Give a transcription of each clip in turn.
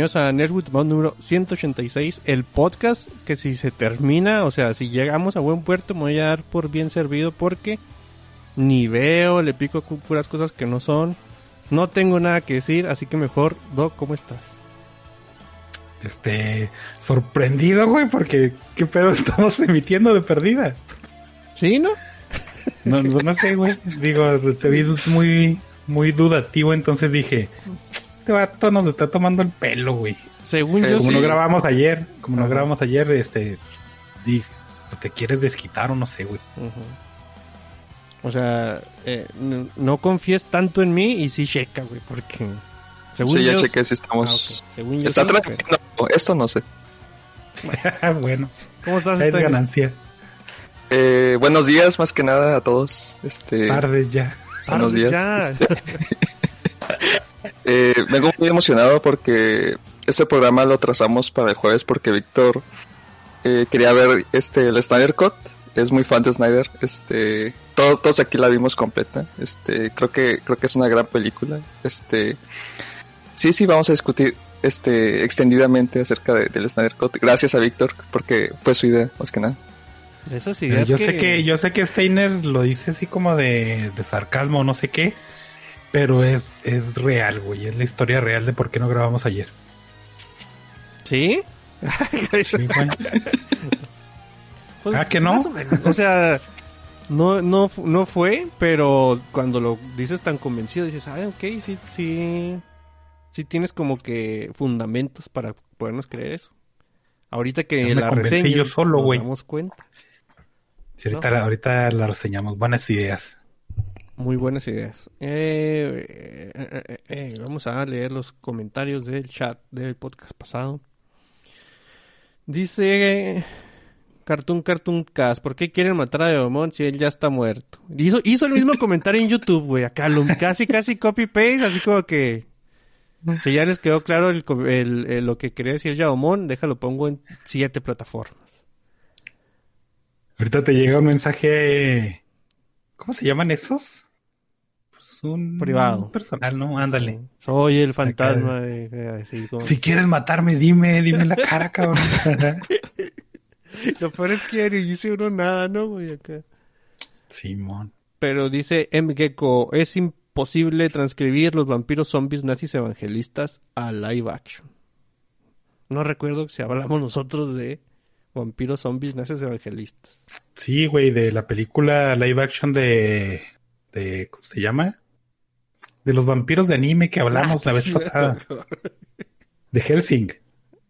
bienvenidos a Nerdwood número 186, el podcast que si se termina, o sea, si llegamos a buen puerto me voy a dar por bien servido porque ni veo, le pico puras cosas que no son, no tengo nada que decir, así que mejor, Doc, ¿cómo estás? Este, sorprendido, güey, porque qué pedo estamos emitiendo de perdida. ¿Sí, no? No, no sé, güey, digo, te vi muy, muy dudativo, entonces dije, este vato nos está tomando el pelo, güey. Según yo Como no grabamos ayer, como no grabamos ayer, este, dije, pues te quieres desquitar o no sé, güey. O sea, eh, no, confíes tanto en mí y sí checa, güey, porque... Según sí, ya chequé si estamos... Ah, según yo Está esto no sé. bueno. ¿Cómo estás? Es ganancia. Eh, buenos días, más que nada, a todos. Este... Tardes ya. Buenos días. Ya. Este, eh, vengo muy emocionado porque este programa lo trazamos para el jueves porque Víctor eh, quería ver este el Snyder Cut. Es muy fan de Snyder. Este, todos, aquí la vimos completa. Este, creo que creo que es una gran película. Este, sí, sí, vamos a discutir este extendidamente acerca del Snyder Cut. Gracias a Víctor porque fue su idea más que nada. Esas ideas yo sé que yo sé que Steiner lo dice así como de, de sarcasmo, no sé qué. Pero es, es real, güey. Es la historia real de por qué no grabamos ayer. ¿Sí? sí pues, ah, que no. O, sea, no, no, no fue, pero cuando lo dices tan convencido, dices, ah, ok, sí, sí. Sí tienes como que fundamentos para podernos creer eso. Ahorita que la reseña yo solo, nos damos cuenta. Sí, ahorita, ahorita la reseñamos. Buenas ideas. Muy buenas ideas. Eh, eh, eh, vamos a leer los comentarios del chat del podcast pasado. Dice Cartoon Cartoon Cast, ¿por qué quieren matar a Deomon si él ya está muerto? Hizo, hizo el mismo comentario en YouTube, güey. Acá casi, casi copy-paste, así como que... Si ya les quedó claro lo que quería decir Yaomon, déjalo pongo en siete plataformas. Ahorita te llega un mensaje... ¿Cómo se llaman esos? Un privado personal, ¿no? Ándale. Soy el fantasma de, Si quieres matarme, dime, dime la cara, cabrón. Lo peor es que dice uno nada, ¿no, güey? Acá. Simón. Pero dice M. Gecko, es imposible transcribir los vampiros zombies nazis evangelistas a live action. No recuerdo si hablamos nosotros de vampiros zombies nazis evangelistas. Sí, güey, de la película live action de, de ¿cómo se llama? De los vampiros de anime que hablamos la vez pasada. De Helsing.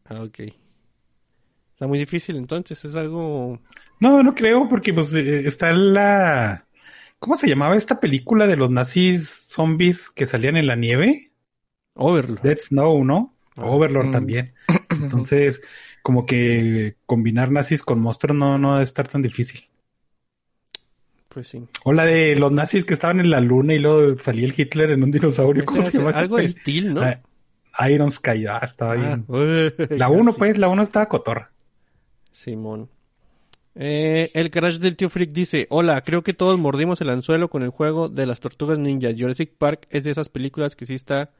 Ah, ok. Está muy difícil entonces, es algo... No, no creo, porque pues eh, está la... ¿Cómo se llamaba esta película de los nazis zombies que salían en la nieve? Overlord. Dead Snow, ¿no? Ah, Overlord mm. también. Entonces, como que combinar nazis con monstruos no, no debe estar tan difícil. Pues sí. O la de los nazis que estaban en la luna y luego salía el Hitler en un dinosaurio. ¿Cómo se llama? Algo de Steel, ¿no? Ah, Iron Sky, ah, estaba bien. la 1, pues, la 1 estaba cotorra. Simón. Eh, el crash del tío Freak dice, hola, creo que todos mordimos el anzuelo con el juego de las tortugas ninjas. Jurassic Park es de esas películas que sí está,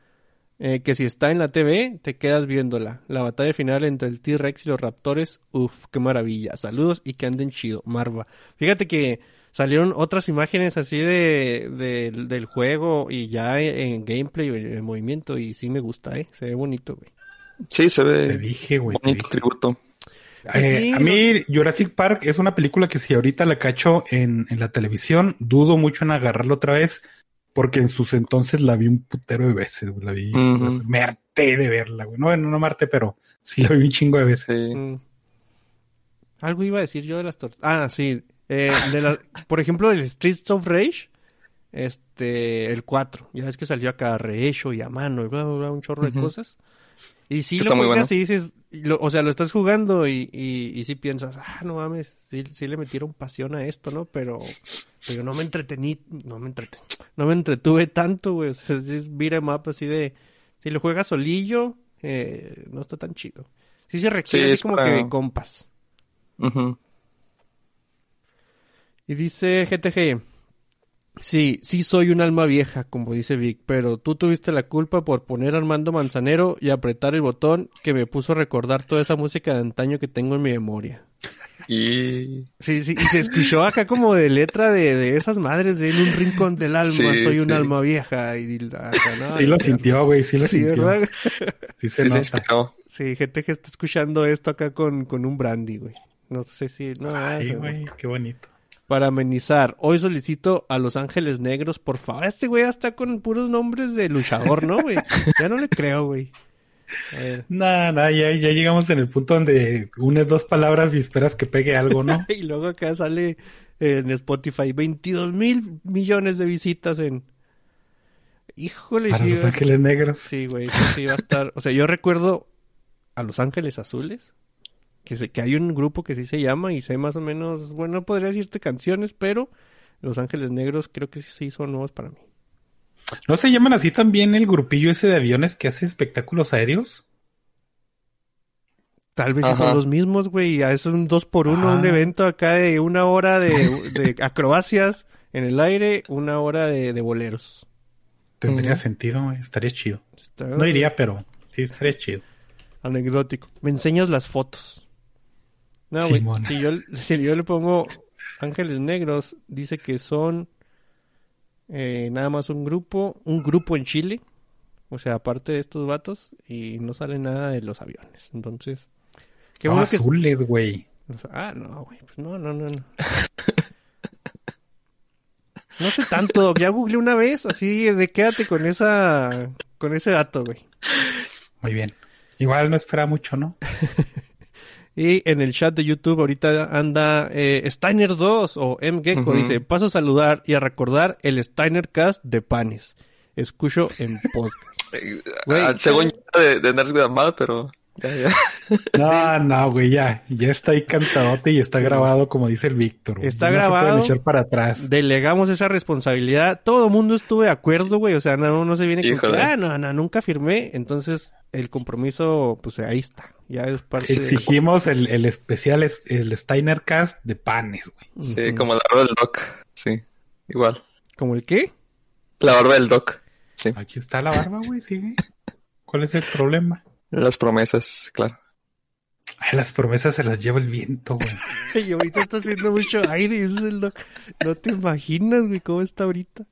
eh, que si está en la TV, te quedas viéndola. La batalla final entre el T-Rex y los raptores, uff, qué maravilla. Saludos y que anden chido, Marva. Fíjate que salieron otras imágenes así de, del juego y ya en gameplay en movimiento y sí me gusta, ¿eh? Se ve bonito, güey. Sí, se ve. Te dije, güey. Bonito tributo. Eh, a mí Jurassic Park es una película que si ahorita la cacho en, en la televisión, dudo mucho en agarrarla otra vez porque en sus entonces la vi un putero de veces, La vi, me harté de verla, güey. No, no me harté, pero sí la vi un chingo de veces. Mm. Algo iba a decir yo de las tortugas. Ah, sí. Eh, de la, por ejemplo, el Streets of Rage, este, el 4. Ya ves que salió acá rehecho y a mano y bla, bla, bla, un chorro de cosas. Y si lo juegas y dices, o sea, lo estás jugando y, y, y si piensas, ah, no mames, sí, le metieron pasión a esto, ¿no? Pero, pero no me entretení, no me entretení, no me entretuve tanto, güey. O sea, es beat'em up así de, si lo juegas solillo, eh, no está tan chido. Sí se requiere así como que de compas. Ajá. Y dice GTG, Sí, sí soy un alma vieja, como dice Vic, pero tú tuviste la culpa por poner a Armando Manzanero y apretar el botón que me puso a recordar toda esa música de antaño que tengo en mi memoria. Y... Sí, sí, y se escuchó acá como de letra de, de esas madres de en un rincón del alma, soy un alma vieja. Y, sí lo sintió, güey, sí lo sintió. ¿verdad? Sí se nota. Sí, gente que está escuchando esto acá con, con un brandy, güey. No sé si... No, Ay, güey, qué bonito. Para amenizar, hoy solicito a Los Ángeles Negros, por favor. Este güey ya está con puros nombres de luchador, ¿no, güey? Ya no le creo, güey. Nada, nada, ya, ya llegamos en el punto donde unes dos palabras y esperas que pegue algo, ¿no? y luego acá sale en Spotify 22 mil millones de visitas en... Híjole, Para Los Ángeles Negros. Sí, güey, sí va a estar... O sea, yo recuerdo a Los Ángeles Azules, que, sé que hay un grupo que sí se llama y sé más o menos, bueno, no podría decirte canciones, pero Los Ángeles Negros creo que sí son nuevos para mí. ¿No se llaman así también el grupillo ese de aviones que hace espectáculos aéreos? Tal vez son los mismos, güey. Es un dos por uno, un ah. evento acá de una hora de, acrobacias en el aire, una hora de, boleros. Tendría sentido, estaría chido. No iría, pero sí estaría chido. Anecdótico. Me enseñas las fotos. No, güey. Si yo, si yo le pongo Ángeles Negros, dice que son eh, nada más un grupo, un grupo en Chile. O sea, aparte de estos vatos, y no sale nada de los aviones. Entonces, qué bueno azules, güey. Ah, no, güey. Pues no, no, no, no. No sé tanto, ya googleé una vez, así de quédate con esa, con ese dato, güey. Muy bien. Igual no espera mucho, ¿no? Y en el chat de YouTube ahorita anda eh, Steiner 2 o M. Gecko. Dice, paso a saludar y a recordar el Steiner Cast de Panes. Escucho en podcast. Ah, según de, de Nerds pero... Ya, ya. No, no, güey, ya. Ya está ahí cantadote y está grabado como dice el Víctor. Está grabado. No se echar para atrás. Delegamos esa responsabilidad. Todo el mundo estuvo de acuerdo, güey. O sea, no, no se viene con ah, no, no, nunca firmé. Entonces, el compromiso, pues ahí está. Ya es parte Exigimos el, el, especial, el Steiner Cast de panes, güey. Sí, como la barba del Doc. Sí, igual. ¿Como el qué? La barba del Doc. Sí. Aquí está la barba, güey, sigue. ¿Cuál es el problema? Las promesas, claro. Ay, las promesas se las lleva el viento, güey. y ahorita está haciendo mucho aire y ese es el. No te imaginas, güey, cómo está ahorita.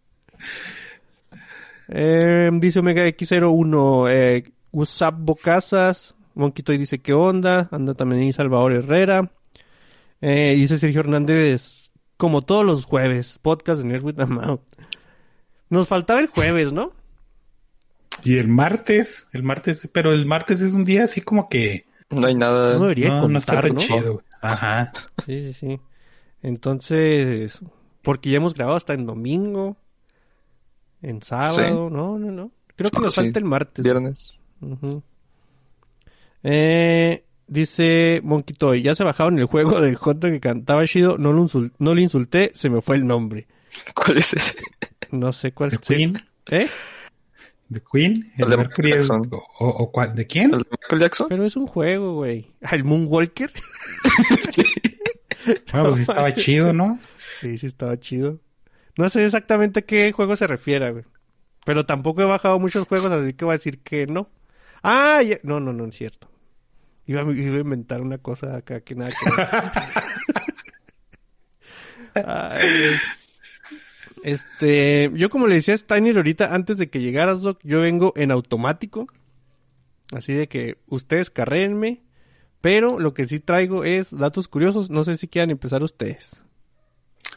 Eh, dice Omega X01, eh, WhatsApp Bocasas, Monkey dice, ¿qué onda? Anda también ahí Salvador Herrera. Eh, dice Sergio Hernández, como todos los jueves, podcast de Nerd with a Mouth. Nos faltaba el jueves, ¿no? Y el martes, el martes, pero el martes es un día así como que... No hay nada. No debería no, tan chido. Ajá. Sí, sí, sí. Entonces, porque ya hemos grabado hasta en domingo, en sábado, no, no, no. Creo que nos falta el martes. Viernes. Eh, dice Monkey Toy, ya se bajaron el juego del Jota que cantaba Shido, no, lo no insulté, se me fue el nombre. ¿Cuál es ese? No sé cuál es. ¿Eh? ¿De Queen? ¿El, de Mercury o, cuál? ¿De quién? ¿El de Michael Jackson? Pero es un juego, güey. ¿El Moonwalker? sí. Bueno, pues estaba chido, ¿no? Sí, sí estaba chido. No sé exactamente a qué juego se refiere, güey. Pero tampoco he bajado muchos juegos, así que voy a decir que no. Ah, no, no, no es cierto. Iba, a inventar una cosa acá que nada que este, yo como le decía a Steiner ahorita, antes de que llegaras, Doc, yo vengo en automático. Así de que ustedes carréenme. Pero lo que sí traigo es datos curiosos. No sé si quieran empezar ustedes.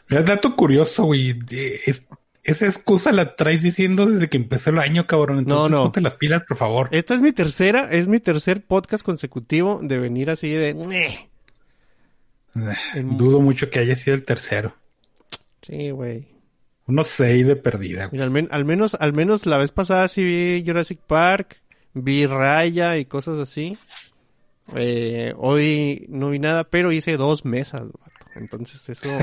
Mira, dato curioso, güey. Es, esa excusa la traes diciendo desde que empezó el año, cabrón. Entonces, no, no. Ponte las pilas, por favor. Esta es mi tercera, es mi tercer podcast consecutivo de venir así de. Eh, dudo mucho que haya sido el tercero. Sí, güey. Unos seis de perdida. Mira, al, menos, al menos la vez pasada sí vi Jurassic Park, vi Raya y cosas así. Eh, hoy no vi nada, pero hice dos mesas, Entonces eso.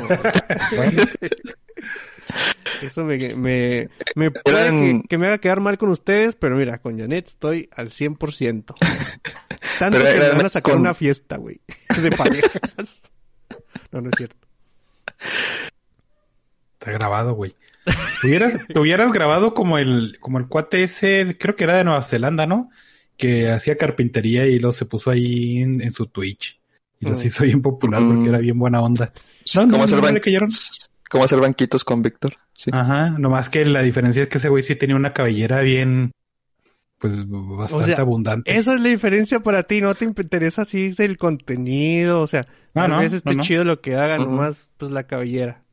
Eso me, me, me puede que, me haga quedar mal con ustedes, pero mira, con Janet estoy al 100%. Tanto que me van a sacar una fiesta, güey, de parejas. No, no es cierto. Está grabado, güey. hubieras, te hubieras grabado como el, como el cuate ese, creo que era de Nueva Zelanda, ¿no? Que hacía carpintería y luego se puso ahí en, su Twitch. Y los mm. hizo bien popular porque era bien buena onda. ¿Cómo, hacer ¿Cómo hacer banquitos con Víctor? Sí. Ajá, nomás que la diferencia es que ese güey sí tenía una cabellera bien, pues bastante abundante. Esa es la diferencia para ti, no te interesa así el contenido, o sea, a veces está chido lo que hagan, nomás pues la cabellera.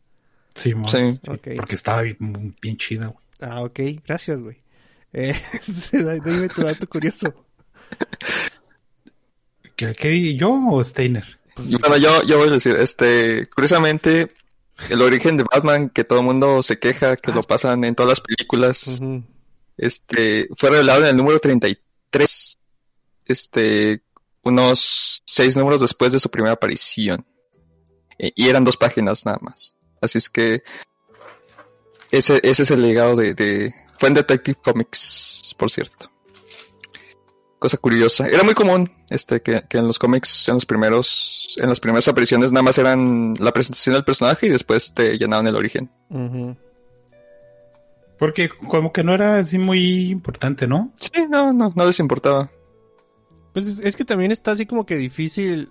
Sí, sí. porque estaba bien, chida, güey. Ah, ok, gracias, güey. Eh, dime tu dato curioso. ¿Qué, qué yo o Steiner? Pues, bueno, yo, yo voy a decir, este, curiosamente, el origen de Batman, que todo el mundo se queja, que lo ah. pasan en todas las películas, este, fue revelado en el número 33, este, unos seis números después de su primera aparición. Y eran dos páginas nada más. Así es que ese, ese es el legado de, de... Fue en Detective Comics, por cierto. Cosa curiosa. Era muy común este que, que, en los cómics, en los primeros, en las primeras apariciones nada más eran la presentación del personaje y después te llenaban el origen. Porque como que no era así muy importante, ¿no? Sí, no, no, no les importaba. Pues es que también está así como que difícil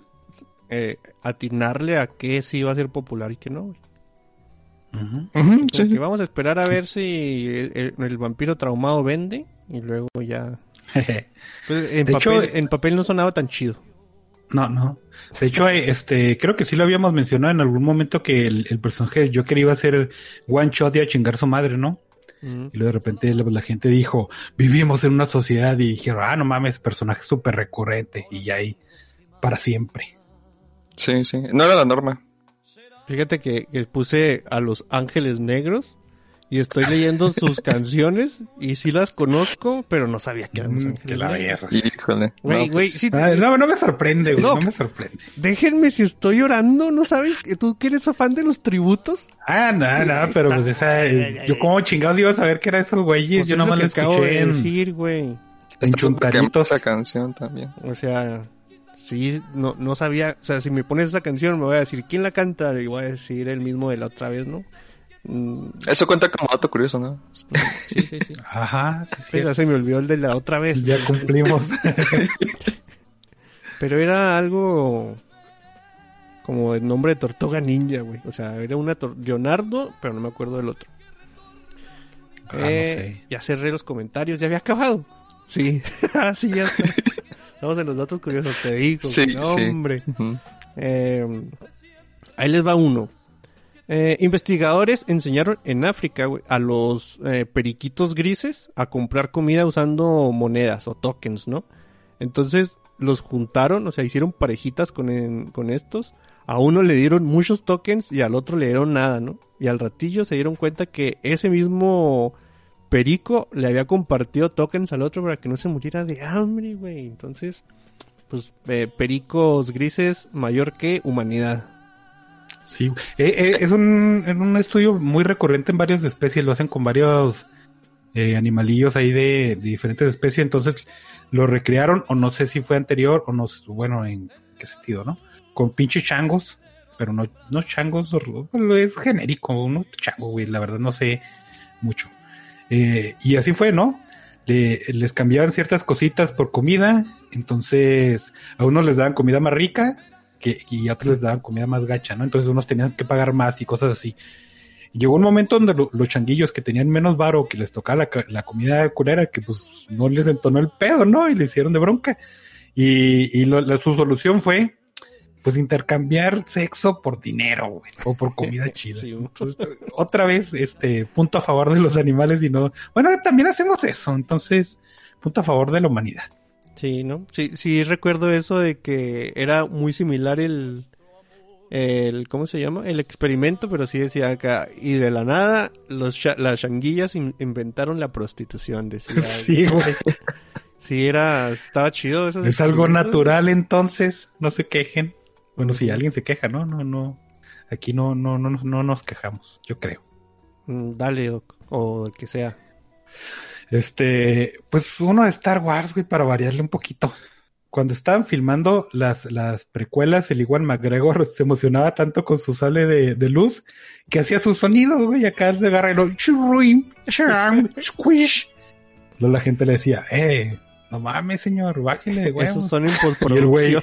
eh, atinarle a qué sí va a ser popular y qué no. Vamos a esperar a ver si el, vampiro traumado vende y luego ya. Pues, en, papel, en papel no sonaba tan chido. No, no. De hecho, eh, este, creo que sí lo habíamos mencionado en algún momento que el, el personaje de Joker iba a ser one shot y a chingar su madre, ¿no? Y luego de repente la, gente dijo, vivimos en una sociedad y dijeron, ah, no mames, personaje súper recurrente y ya ahí para siempre. Sí, sí, no era la norma. Fíjate que, que puse a los ángeles negros y estoy leyendo sus canciones y sí las conozco, pero no sabía que eran los mm, ángeles la Híjole. Güey, güey, pues, no, no, me sorprende, güey, no, me sorprende. Déjenme si estoy llorando, ¿no sabes que tú que eres fan de los tributos? Ah, no, no, pero pues esa, yo como chingados iba a saber que era esos güeyes, pues yo nomás lo escuché en... decir, güey. En esa canción también. O sea, sí, no, no sabía, o sea, si me pones esa canción me voy a decir quién la canta y voy a decir el mismo de la otra vez, ¿no? Mm. Eso cuenta como dato curioso, ¿no? Sí, sí, sí. Ajá, sí, se me olvidó el de la otra vez. Ya cumplimos. Pero era algo como el nombre de Tortuga Ninja, güey. O sea, era una Leonardo, pero no me acuerdo del otro. Ah, eh, ya cerré los comentarios, ya había acabado. Sí, sí, ya Estamos en los datos curiosos, te digo. Sí, hombre. Eh, ahí les va uno. Eh, investigadores enseñaron en África a los eh, periquitos grises a comprar comida usando monedas o tokens, ¿no? Entonces los juntaron, o sea, hicieron parejitas con, con estos. A uno le dieron muchos tokens y al otro le dieron nada, ¿no? Y al ratillo se dieron cuenta que ese mismo perico le había compartido tokens al otro para que no se muriera de hambre, güey. Entonces, pues eh, pericos grises mayor que humanidad. Sí, eh, eh, es un, un, estudio muy recurrente en varias especies, lo hacen con varios eh, animalillos ahí de, diferentes especies, entonces lo recrearon, o no sé si fue anterior, o no, bueno, en qué sentido, ¿no? Con pinches changos, pero no, no changos, es genérico, uno chango, güey, la verdad no sé mucho. Y así fue, ¿no? les cambiaban ciertas cositas por comida, entonces a unos les daban comida más rica que, y otros les daban comida más gacha, ¿no? Entonces unos tenían que pagar más y cosas así. llegó un momento donde los changuillos que tenían menos varo, que les tocaba la, comida culera, que pues no les entonó el pedo, ¿no? Y le hicieron de bronca. Y, y su solución fue, pues intercambiar sexo por dinero, güey, o por comida chida. otra vez, este, punto a favor de los animales y no, bueno, también hacemos eso, entonces, punto a favor de la humanidad. Sí, ¿no? Sí, sí recuerdo eso de que era muy similar el, el ¿cómo se llama? El experimento, pero sí decía acá, y de la nada, los las changuillas inventaron la prostitución, decía. Sí, güey. Sí, era, estaba chido eso. Es algo natural entonces, no se quejen. Bueno, si alguien se queja, ¿no? No, no. Aquí no, no, no, no nos quejamos, yo creo. Mm, dale, Doc, o el que sea. Este, pues uno de Star Wars, güey, para variarle un poquito. cuando estaban filmando las, las precuelas, el igual McGregor se emocionaba tanto con su sable de, de luz que hacía sus sonidos, güey, acá se agarra y lo squish. Luego la gente le decía, eh, no mames, señor, bájele, güey. Esos son en postproducción.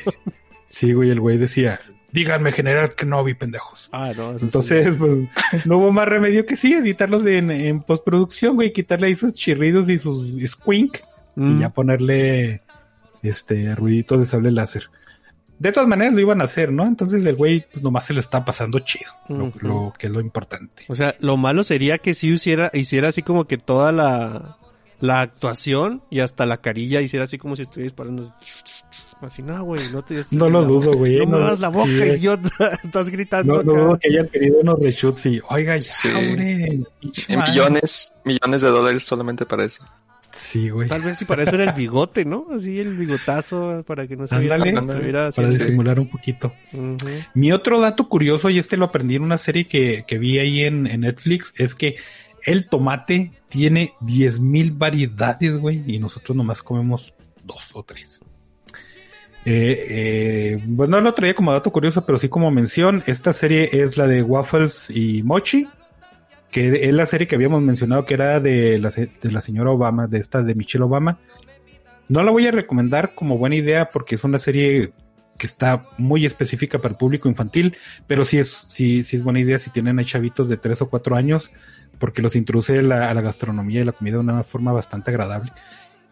Sí, güey, el güey decía, díganme general que no vi pendejos. Ah, no. Entonces, pues, no hubo más remedio que sí, editarlos en, en postproducción, güey, quitarle ahí sus chirridos y sus squink y Mm. ya ponerle este ruiditos de sable láser. De todas maneras lo iban a hacer, ¿no? Entonces el güey pues nomás se le está pasando chido, lo- lo, que es lo importante. O sea, lo malo sería que si hiciera, hiciera así como que toda la, la actuación y hasta la carilla hiciera así como si estuviera disparando. Así, no, güey, no te No lo dudo, güey. No, No- muevas la boca, sí. idiota. Estás gritando No, no dudo que hayan tenido unos reshoots y, oiga, ya, Sí. hombre. pinche En millones, millones de dólares solamente para eso. Sí, güey. Tal vez si para eso era el bigote, ¿no? Así el bigotazo para que no se viera estuviera para así. disimular un poquito. Mi otro dato curioso, y este lo aprendí en una serie que, que vi ahí en, en Netflix, es que el tomate tiene 10.000 variedades, güey, y nosotros nomás comemos dos o tres. Eh, eh, bueno, no lo traía como dato curioso, pero sí como mención, esta serie es la de Waffles y Mochi, que es la serie que habíamos mencionado que era de la, de la señora Obama, de esta de Michelle Obama. No la voy a recomendar como buena idea porque es una serie que está muy específica para el público infantil, pero sí es, sí, sí es buena idea si tienen a chavitos de tres o cuatro años, porque los introduce la- a la gastronomía y la comida de una forma bastante agradable.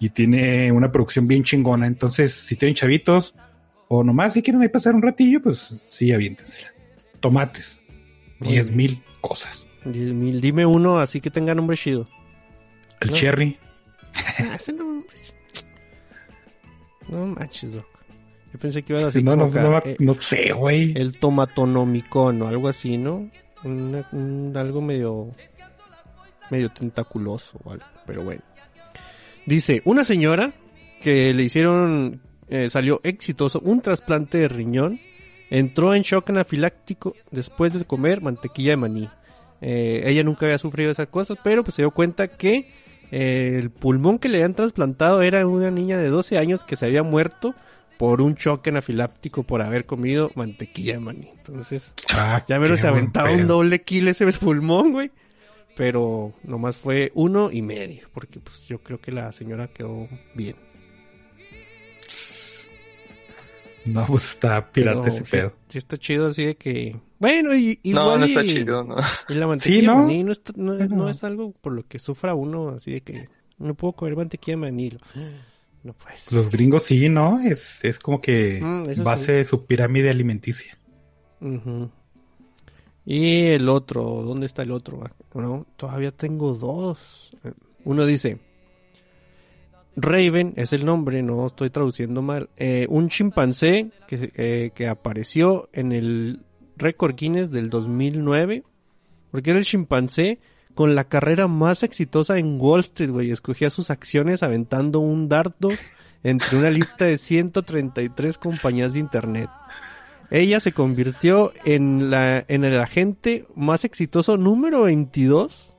Y tiene una producción bien chingona. Entonces, si tienen chavitos, o nomás si quieren ahí pasar un ratillo, pues sí, aviéntensela. Tomates. Diez mil cosas. Diez mil. Dime uno así que tenga nombre chido. El No. cherry. Ah, ese no. No manches, Doc. Yo pensé que iba a decir no, no, no, eh, no sé, güey. el tomatonomicón o algo así, ¿no? Una- un- algo medio medio tentaculoso o algo, pero bueno. Dice, una señora que le hicieron eh, salió exitoso un trasplante de riñón, entró en shock anafiláctico después de comer mantequilla de maní. Eh, ella nunca había sufrido esas cosas, pero pues se dio cuenta que eh, el pulmón que le habían trasplantado era una niña de 12 años que se había muerto por un choque anafiláctico por haber comido mantequilla de maní. Entonces, Ah, ya menos se aventaba un doble kill ese pulmón, güey. Pero nomás fue uno y medio, porque pues yo creo que la señora quedó bien. No, pues está pirata ese sí, pedo. sí está chido así de que... Bueno, y, No, igual no está y- chido, no. Y la mantequilla Sí, ¿no? de maní no, está- no, es- Pero- no es algo por lo que sufra uno, así de que no puedo comer mantequilla de maní. No puedes. Los gringos sí, ¿no? Es, es como que Mm, base sí. de su pirámide alimenticia. Y el otro, ¿dónde está el otro? No, todavía tengo dos. Uno dice, Raven es el nombre, no estoy traduciendo mal. Eh, un chimpancé que, eh, que apareció en el récord Guinness del 2009, porque era el chimpancé con la carrera más exitosa en Wall Street, güey. Escogía sus acciones aventando un dardo entre una lista de 133 compañías de internet. Ella se convirtió en, la, en el agente más exitoso número 22,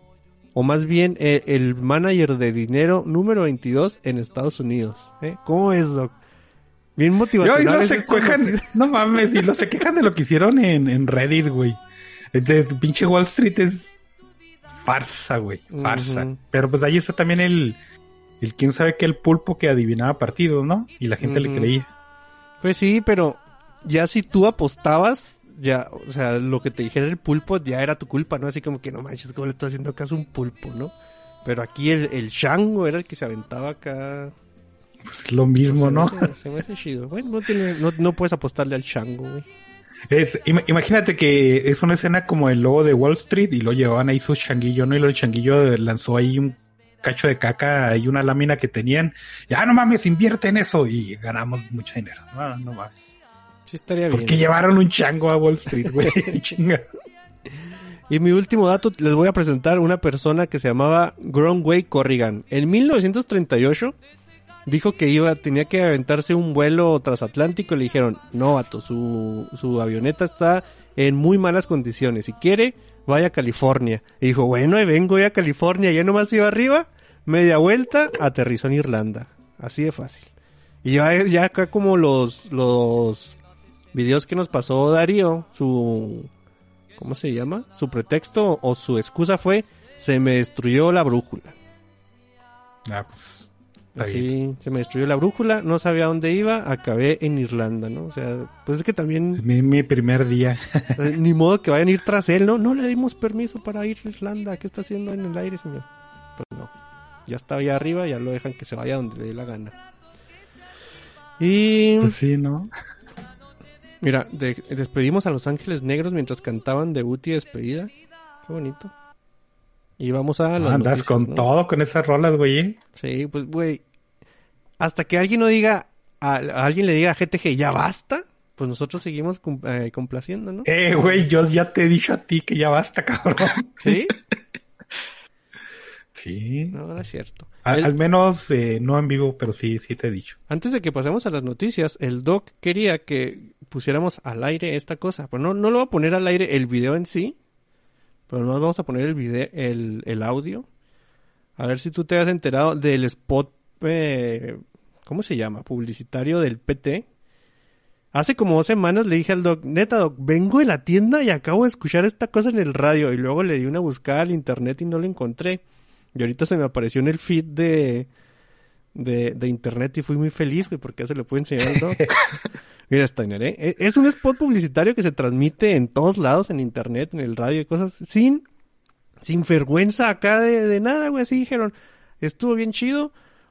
o más bien eh, el manager de dinero número 22 en Estados Unidos. ¿eh? ¿Cómo es, Doc? Bien motivacional. no es se quejan, no mames, y no se quejan de lo que hicieron en, en Reddit, güey. Entonces, pinche Wall Street es farsa, güey, farsa. Ujú. Pero pues ahí está también el, el quién sabe qué, el pulpo que adivinaba partidos, ¿no? Y la gente le Ujú. creía. Pues sí, pero ya si tú apostabas, ya, o sea, lo que te dijera el pulpo ya era tu culpa, ¿no? Así como que no manches, ¿cómo le estoy haciendo caso a un pulpo, no? Pero aquí el, el chango era el que se aventaba acá. Pues es lo mismo, se ¿no? Me hace, se me hace chido. Bueno, no, tiene- no, no puedes apostarle al chango, güey. Es, imagínate que es una escena como el logo de Wall Street y lo llevaban ahí su changuillo, ¿no? Y el changuillo lanzó ahí un cacho de caca y una lámina que tenían. Ya no mames, invierte en eso y ganamos mucho dinero. No, no mames. Sí estaría bien. Porque llevaron un chango a Wall Street, güey. Y mi último dato, les voy a presentar una persona que se llamaba Gronway Corrigan. En 1938 dijo que iba, tenía que aventarse un vuelo transatlántico y le dijeron, no, vato, su, su avioneta está en muy malas condiciones. Si quiere, vaya a California. Y dijo, bueno, ahí vengo ya a California. Ya nomás iba arriba, media vuelta, aterrizó en Irlanda. Así de fácil. Y ya, ya acá como los, los videos que nos pasó Darío, su, ¿cómo se llama? Su pretexto o su excusa fue, se me destruyó la brújula. Ah, pues. Así, se me destruyó la brújula, no sabía dónde iba, acabé en Irlanda, ¿no? O sea, pues es que también... Mi, mi primer día. Eh, ni modo que vayan a ir tras él, ¿no? No le dimos permiso para ir a Irlanda, ¿qué está haciendo en el aire, señor? Pues no, ya está allá arriba, ya lo dejan que se vaya donde le dé la gana. Y... Pues sí, ¿no? Mira, despedimos a Los Ángeles Negros mientras cantaban debut y despedida. Qué bonito. Y vamos a... Las andas con todo con esas rolas, güey. ¿eh? Sí, pues, güey. Hasta que alguien no diga, a, alguien le diga a GTG, ya basta, pues nosotros seguimos eh, complaciendo, ¿no? Eh, güey, yo ya te he dicho a ti que ya basta, cabrón. ¿Sí? sí. No, no es cierto. Al, menos eh, no en vivo, pero sí, sí te he dicho. Antes de que pasemos a las noticias, el doc quería que pusiéramos al aire esta cosa. Pues no, no lo voy a poner al aire el video en sí, pero nos vamos a poner el video, el, el audio. A ver si tú te has enterado del spot, eh, ¿cómo se llama? Publicitario del PT. Hace como dos semanas le dije al doc, neta doc, vengo de la tienda y acabo de escuchar esta cosa en el radio. Y luego le di una buscada al internet y no lo encontré. Y ahorita se me apareció en el feed de, de, de internet y fui muy feliz, güey, porque ya se lo puedo enseñar al doc. Mira, Steiner, ¿eh? E, es un spot publicitario que se transmite en todos lados, en internet, en el radio y cosas, sin, sin vergüenza acá de, de nada, güey. Así dijeron, estuvo bien chido,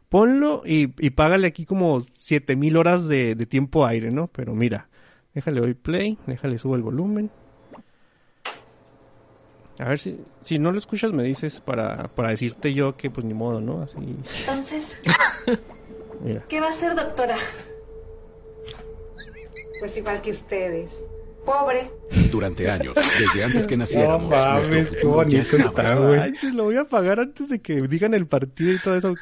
ponlo y, y págale aquí como siete mil horas de, de tiempo aire, ¿no? Pero mira, déjale hoy play, déjale subo el volumen. A ver si, si no lo escuchas me dices para, para decirte yo que pues ni modo, ¿no? Así. Entonces, Mira. ¿qué va a hacer, doctora? Pues igual que ustedes. Pobre. Durante años, desde antes que naciéramos. No mames, qué bonito está, güey. Lo voy a pagar antes de que digan el partido y todo eso.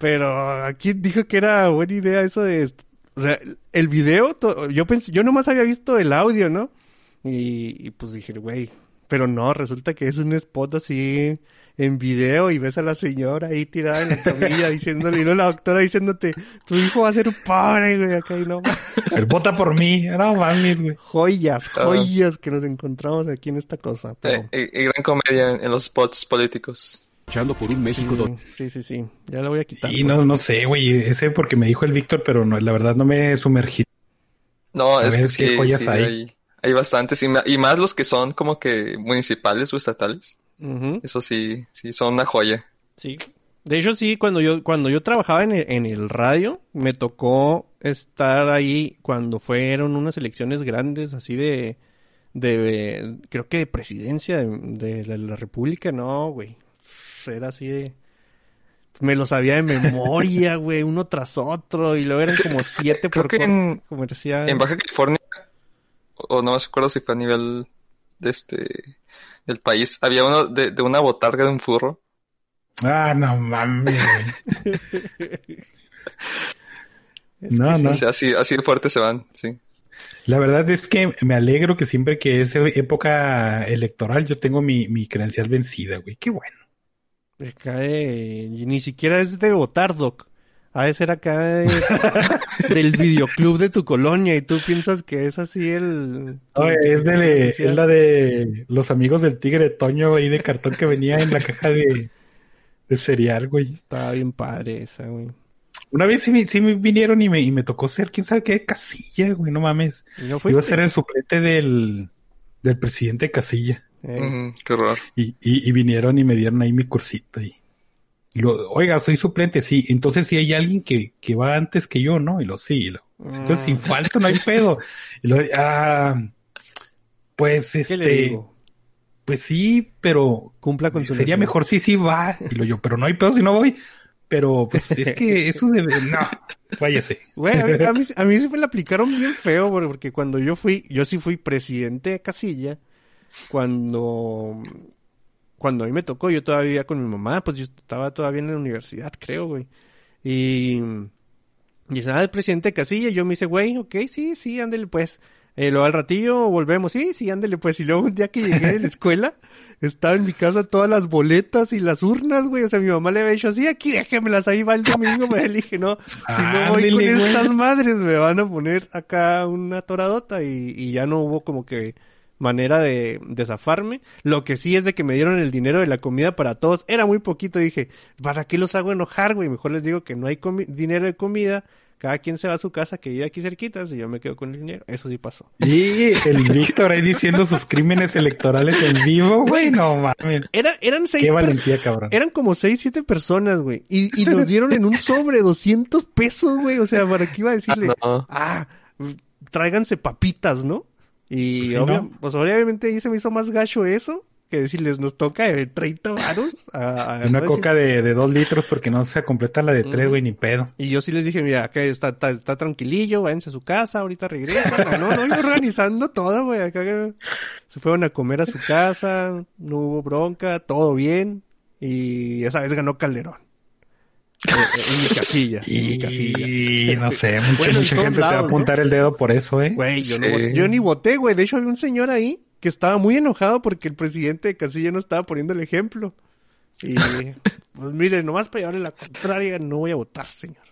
Pero aquí dijo que era buena idea eso de... O sea, el video, yo pensé, yo nomás había visto el audio, ¿no? Y, y pues dije, güey, pero no, resulta que es un spot así en video y ves a la señora ahí tirada en la camilla diciéndole, y no la doctora diciéndote, tu hijo va a ser un pobre, güey, acá y no. El vota por mí, no mames, güey. Joyas, ah. joyas que nos encontramos aquí en esta cosa. Pero... Eh, y, gran comedia en, los spots políticos. Echando por un México sí, sí, sí, ya lo voy a quitar. Y no, no sé, güey, ese porque me dijo el Víctor, pero no, la verdad no me sumergí. No, es que sí, joyas hay. hay. Hay. bastantes, y, y más los que son como que municipales o estatales. Eso sí, sí, son una joya. Sí. De hecho, sí, cuando yo, cuando yo trabajaba en el, en el radio, me tocó estar ahí cuando fueron unas elecciones grandes, así de, de, creo que de presidencia de, la República, no, güey. Era así de, me lo sabía de memoria, güey, uno tras otro, y luego eran como siete por que. En Baja California, o no me acuerdo si fue a nivel de este del país, había uno de, de una botarga de un furro. Ah, no mames. no, no. así, así de fuerte se van, sí. La verdad es que me alegro que siempre que es época electoral yo tengo mi, mi credencial vencida, güey. Qué bueno. Me cae, ni siquiera es de votar, Doc. Ha de ser acá del videoclub de tu colonia y tú piensas que es así el... es, de, es la de los amigos del tigre Toño ahí de cartón que venía en la caja de, de cereal, güey. Estaba bien padre esa, güey. Una vez sí, sí me vinieron y me, y me tocó ser, quién sabe qué, Casilla, güey, no mames. ¿No Iba a ser el suplente del, del presidente Casilla. Eh. qué raro. Y, y, y, vinieron y me dieron ahí mi cursito y oiga, soy suplente, sí. Entonces si hay alguien que, que va antes que yo, ¿no? Y lo sí. lo, entonces sin mm. falta no hay pedo. Y lo, ah, pues este. le digo? Pues sí, pero cumpla con su sería mejor sí, sí va. Y lo yo, pero no hay pedo si no voy. Pero pues es que eso debe, no, váyase. Güey, a mí, a, mí, a mí me la aplicaron bien feo porque cuando yo fui, yo sí fui presidente de casilla, cuando cuando a mí me tocó, yo todavía vivía con mi mamá, pues yo estaba todavía en la universidad, creo, güey. Y, y estaba el presidente Casilla, y yo me dice, güey, ok, sí, sí, ándale, pues. Eh, luego al ratillo volvemos, sí, sí, ándale, pues. Y luego un día que llegué de la escuela, estaba en mi casa todas las boletas y las urnas, güey. O sea, mi mamá le había dicho, sí, aquí déjemelas, ahí va el domingo. Me dije, no, si no voy con estas madres, me van a poner acá una toradota. Y, y ya no hubo como que manera de, de zafarme. Lo que sí es de que me dieron el dinero de la comida para todos. Era muy poquito. Dije, ¿para qué los hago enojar, güey? Mejor les digo que no hay dinero de comida cada quien se va a su casa que vive aquí cerquita y yo me quedo con el dinero. Eso sí pasó. Y el Víctor ahí diciendo sus crímenes electorales en vivo, güey, no mames. Era, eran seis Qué valentía, cabrón. Eran como seis, siete personas, güey. Y, y nos dieron en un sobre 200 pesos, güey. O sea, ¿para qué iba a decirle? Ah, ah tráiganse papitas, ¿no? Y pues, pues obviamente ahí se me hizo más gacho eso que decirles, nos toca de 30 varos. A, Una coca de, de 2 litros porque no se completa la de 3, güey, ni pedo. Y yo sí les dije, mira, acá está, está, está tranquilillo, váyanse a su casa, ahorita regresan. No, no, no, organizando todo, güey. Acá se fueron a comer a su casa, no hubo bronca, todo bien. Y esa vez ganó Calderón. Eh, eh, en mi casilla, en mi casilla. Y no sé, mucha, mucha gente te va a apuntar el dedo por eso, ¿eh? Güey, yo, no, yo ni voté, güey. De hecho, había un señor ahí que estaba muy enojado porque el presidente de Casilla no estaba poniendo el ejemplo. Y pues mire, nomás para llevarle la contraria, no voy a votar, señor.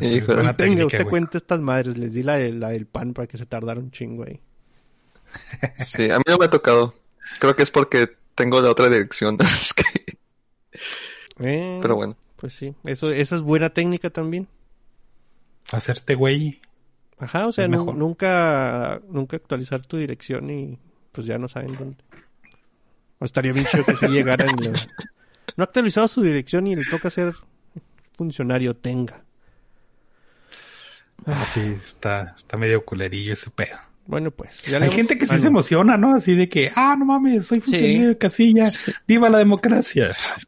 Hijo, tenga, usted cuenta estas madres, les di la, la del pan para que se tardara un chingo ahí. Sí, a mí no me ha tocado. Creo que es porque tengo la otra dirección. Eh, Pero bueno. Pues sí, eso, esa es buena técnica también. Hacerte güey. Ajá, o sea, nunca, nunca actualizar tu dirección y pues ya no saben dónde. O estaría bien chido que si llegaran. No ha actualizado su dirección y le toca ser funcionario tenga. Ah, sí, está, está medio culerillo ese pedo. Bueno, pues. Hay gente que sí se emociona, ¿no? Así de que, ah, no mames, soy funcionario de casilla, viva la democracia.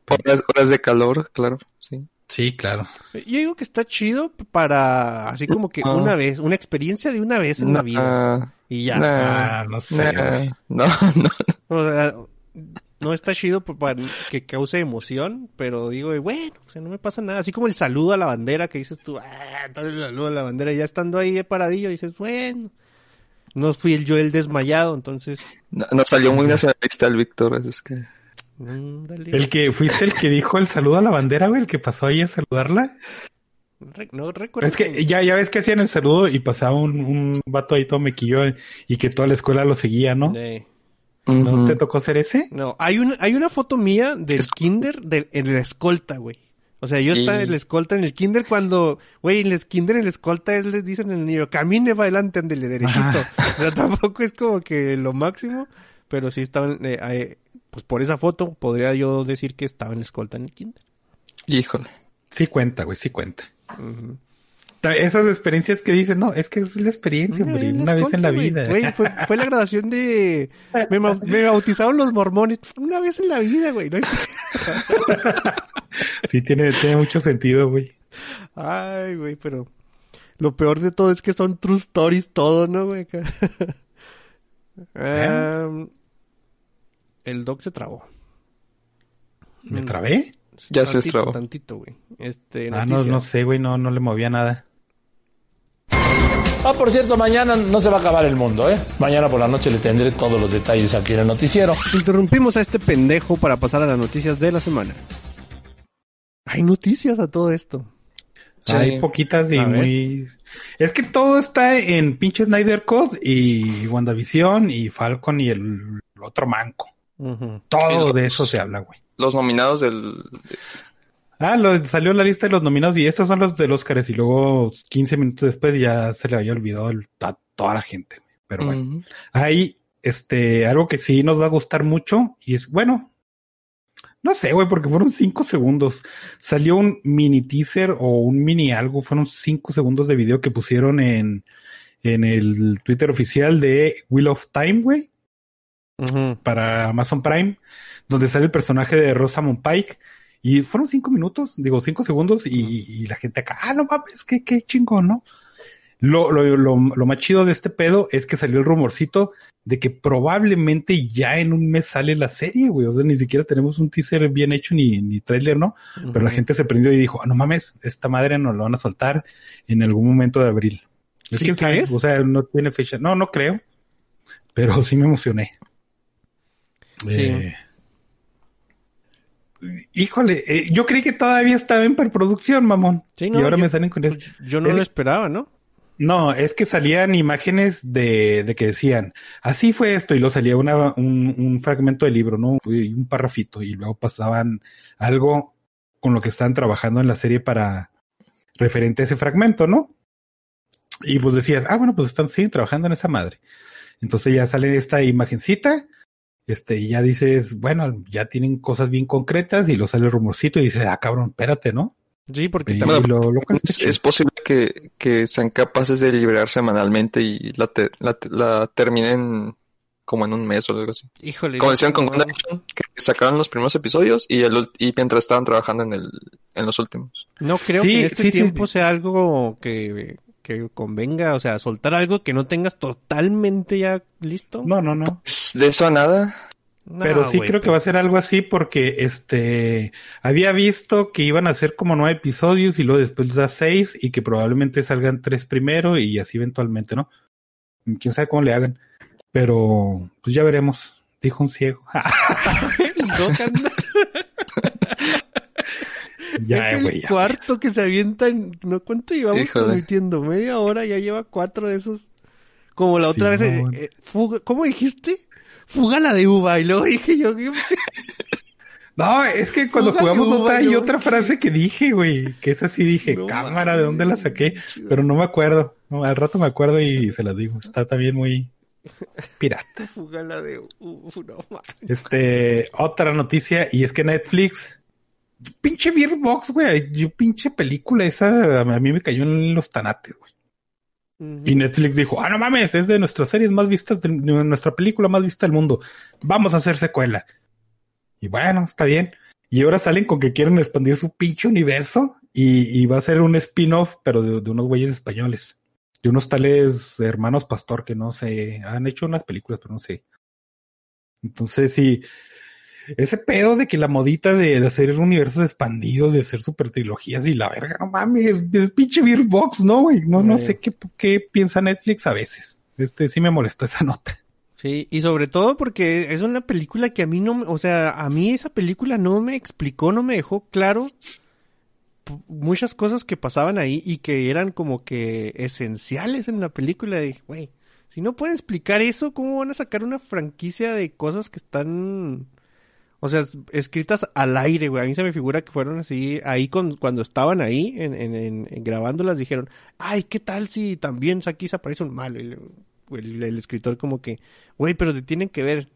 Horas, horas de calor, claro, sí. Sí, claro. Yo digo que está chido para, así como que una vez, una experiencia de una vez en la vida. Y ya. no sé. no, no. O sea, no está chido para que cause emoción, pero digo, bueno, o sea, no me pasa nada. Así como el saludo a la bandera que dices tú, ah, el saludo a la bandera, ya estando ahí paradillo, dices, bueno, no fui el yo el desmayado, entonces. No, salió muy nacionalista el Víctor, es que. El que fuiste el que dijo el saludo a la bandera, güey, el que pasó ahí a saludarla. No recuerdo. Es que ya, ya ves que hacían el saludo y pasaba un, un vato ahí todo mequillo y que toda la escuela lo seguía, ¿no? ¿No te tocó ser ese? No, hay una, hay una foto mía del kinder de, en la escolta, güey. O sea, yo estaba en la escolta en el kinder cuando, güey, en el kinder en la escolta es, les dicen al niño, camine para adelante, andele derechito. o sea, tampoco es como que lo máximo, pero sí estaban, eh, eh, pues por esa foto podría yo decir que estaba en la escolta en el kinder. Híjole. Sí cuenta, güey, sí cuenta. Esas experiencias que dicen, no, es que es la experiencia, hombre, una vez en la vida. Güey, fue, fue, la graduación de... Me, bautizaron los mormones, una vez en la vida, güey. ¿no? sí, tiene, tiene mucho sentido, güey. Ay, güey, pero... Lo peor de todo es que son true stories todo, ¿no, güey? um, el doc se trabó. ¿Me trabé? Ya se trabó. Tantito, güey. Este, ah, no, no sé, güey, no, no le movía nada. Ah, por cierto, mañana no se va a acabar el mundo, ¿eh? Mañana por la noche le tendré todos los detalles aquí en el noticiero. Interrumpimos a este pendejo para pasar a las noticias de la semana. Hay noticias a todo esto. Hay poquitas y muy... Es que todo está en pinche Snyder Code y WandaVision y Falcon y el otro manco. Todo de eso se habla, güey. Los nominados del... Ah, lo, salió la lista de los nominados y estos son los de los Oscars y luego 15 minutos después ya se le había olvidado a toda la gente. Pero bueno, hay este, algo que sí nos va a gustar mucho y es, bueno, no sé, güey, porque fueron cinco segundos. Salió un mini teaser o un mini algo, fueron cinco segundos de video que pusieron en, en el Twitter oficial de Wheel of Time, güey para Amazon Prime, donde sale el personaje de Rosamund Pike. Y fueron cinco minutos, digo cinco segundos, y, la gente acá, ah, no mames, qué, qué chingón, ¿no? Lo, lo, lo, lo, más chido de este pedo es que salió el rumorcito de que probablemente ya en un mes sale la serie, güey. O sea, ni siquiera tenemos un teaser bien hecho ni, ni trailer, ¿no? Pero la gente se prendió y dijo, ah, no mames, esta madre nos lo van a soltar en algún momento de abril. Es que O sea, no tiene fecha. No, no creo. Pero sí me emocioné. Sí. Eh, híjole, eh, yo creí que todavía estaba en preproducción, mamón. y ahora me salen con eso. Pues, yo no lo esperaba, ¿no? No, es que salían imágenes de, de que decían, así fue esto, y luego salía una, un, un fragmento del libro, ¿no? Un parrafito, y luego pasaban algo con lo que estaban trabajando en la serie para referente a ese fragmento, ¿no? Y pues decías, ah, bueno, pues están, siguen trabajando en esa madre. Entonces ya sale esta imagencita, este, y ya dices, bueno, ya tienen cosas bien concretas, y lo sale el rumorcito y dices, ah, cabrón, espérate, ¿no? Sí, porque también es, posible que, que, sean capaces de liberar semanalmente y la, la, la, terminen como en un mes o algo así. Híjole. Como decían con WandaVision, que sacaron los primeros episodios y, el, y mientras estaban trabajando en, el, en los últimos. No creo que este tiempo sea algo que, que convenga, o sea, soltar algo que no tengas totalmente ya listo. No, no, no. De eso a nada. Pero sí creo que va a ser algo así porque este había visto que iban a ser como nueve episodios y luego después da seis y que probablemente salgan tres primero y así eventualmente, ¿no? Quién sabe cómo le hagan. Pero pues ya veremos, dijo un ciego. ya, es el cuarto que se avienta en... ¿no? ¿Cuánto llevamos transmitiendo? ¿Media hora? Ya lleva cuatro de esos. Como la otra vez, eh, eh, fuga, ¿cómo dijiste? Fuga la de uva. Y luego dije yo... No, es que cuando jugamos otra hay otra frase que dije, güey, que es así dije, cámara, ¿de dónde la saqué? Pero no me acuerdo. No, al rato me acuerdo y se las digo. Está también muy, pirata. Fugala de Este, otra noticia, y es que Netflix, pinche Beerbox, güey, yo pinche película esa, a mí me cayó en los tanates, güey. Y Netflix dijo, ah, no mames, es de nuestras series más vistas, de nuestra película más vista del mundo. Vamos a hacer secuela. Y bueno, está bien. Y ahora salen con que quieren expandir su pinche universo y, va a ser un spin-off, pero de unos güeyes españoles de unos tales hermanos pastor que no sé, han hecho unas películas, pero no sé. Entonces, sí, ese pedo de que la modita de, hacer universos expandidos, de hacer super trilogías y la verga, no mames, es pinche Beer Box, ¿no, güey? No, no sé qué, qué piensa Netflix a veces. Este sí me molestó esa nota. Sí, y sobre todo porque es una película que a mí no, o sea, a mí esa película no me explicó, no me dejó claro muchas cosas que pasaban ahí y que eran como que esenciales en la película. Y güey, si no pueden explicar eso, ¿cómo van a sacar una franquicia de cosas que están, o sea, escritas al aire, güey? A mí se me figura que fueron así, ahí con, cuando estaban ahí en, en, en, grabándolas dijeron, ay, ¿qué tal si también aquí se aparece un malo? Y el, el, escritor como que, güey, pero te tienen que ver.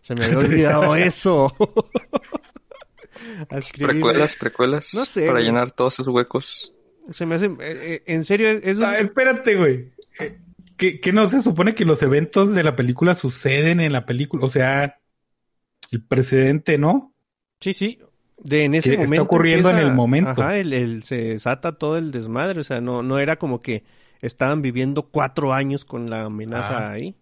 Se me había olvidado eso. Precuelas, precuelas. No sé. Para llenar todos esos huecos. Se me hace. Eh, eh, en serio, es. Ah, espérate, güey. Eh, ¿Que, no se supone que los eventos de la película suceden en la película? O sea, el precedente, ¿no? Sí, sí. De en ese momento. Está ocurriendo en el momento. Ajá, el, se desata todo el desmadre. O sea, no, no era como que estaban viviendo cuatro años con la amenaza ahí.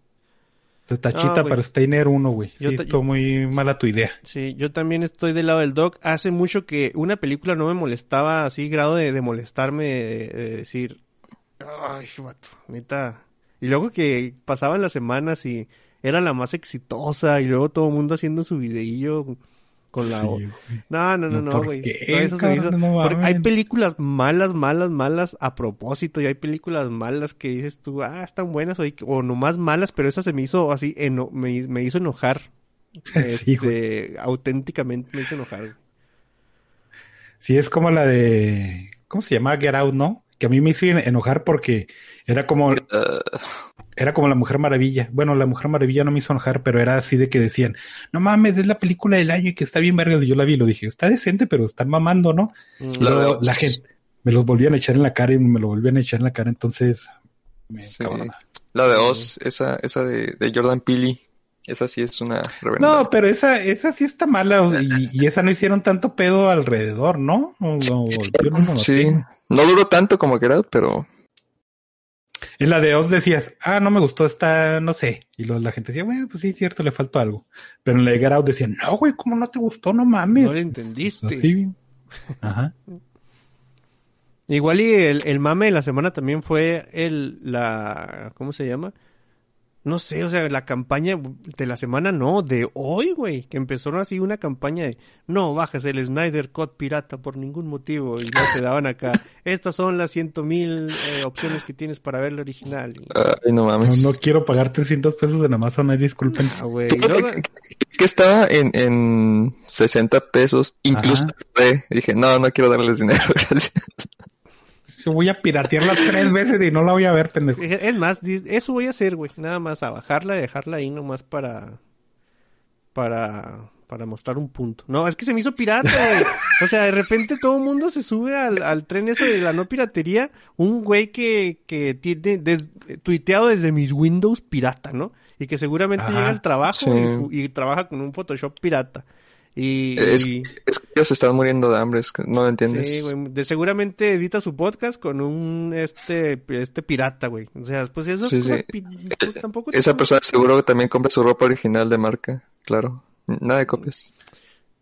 Tachita para Steiner 1, güey. Sí, estuvo muy mala tu idea. Sí, yo también estoy del lado del doc. Hace mucho que una película no me molestaba así, grado de, molestarme, de, decir, ay, vato, neta. Y luego que pasaban las semanas y era la más exitosa y luego todo el mundo haciendo su videillo con la No, no, no, no, güey. eso se hizo. hay películas malas, malas, malas a propósito y hay películas malas que dices tú, ah, están buenas o, o nomás malas, pero esa se me hizo así, me, me hizo enojar. sí, este, auténticamente me hizo enojar. Sí, es como la de, ¿cómo se llama? Get Out, ¿no? Que a mí me hizo enojar porque era como... Uh, era como la Mujer Maravilla. Bueno, la Mujer Maravilla no me hizo enojar, pero era así de que decían, no mames, es la película del año y que está bien verga. Y yo la vi y lo dije, está decente, pero están mamando, ¿no? Mm. la, gente me los volvían a echar en la cara y me lo volvían a echar en la cara, entonces me La de Oz, esa, esa de, Jordan Peele, esa sí es una No, pero esa, esa sí está mala y, esa no hicieron tanto pedo alrededor, ¿no? sí, no duró tanto como era, pero en la de Oz decías, ah, no me gustó esta, no sé. Y luego la gente decía, bueno, pues sí, es cierto, le faltó algo. Pero en la de Get Out decían, no, güey, ¿cómo no te gustó? No mames. No lo entendiste. Ajá. Igual y el, el mame de la semana también fue el, la, ¿cómo se llama? No sé, o sea, la campaña de la semana no, de hoy, güey, que empezaron así una campaña de no bajes el Snyder Cut pirata por ningún motivo y ya te daban acá. Estas son las ciento mil eh, opciones que tienes para ver el original. Ay, no mames. No, no quiero pagar 300 pesos en Amazon, ay, disculpen. Ah, güey. ¿Qué, no, qué estaba en, en 60 pesos? Incluso eh, dije, no, no quiero darles dinero, gracias. Yo voy a piratearla tres veces y no la voy a ver, pendejo. Es más, eso voy a hacer, güey. Nada más a bajarla y dejarla ahí nomás para. Para. Para mostrar un punto. No, es que se me hizo pirata, güey. O sea, de repente todo el mundo se sube al, al tren eso de la no piratería. Un güey que, que tiene des- tuiteado desde mis Windows pirata, ¿no? Y que seguramente Ajá, llega al trabajo sí. y fu- y, trabaja con un Photoshop pirata. Y, Es, y- es que ellos están muriendo de hambre, es que no lo entiendes. Sí, güey. De seguramente edita su podcast con un este este pirata, güey. O sea, pues esas Sí, cosas sí. pues, tampoco Esa persona seguro que también compra su ropa original de marca, claro. Nada de copias.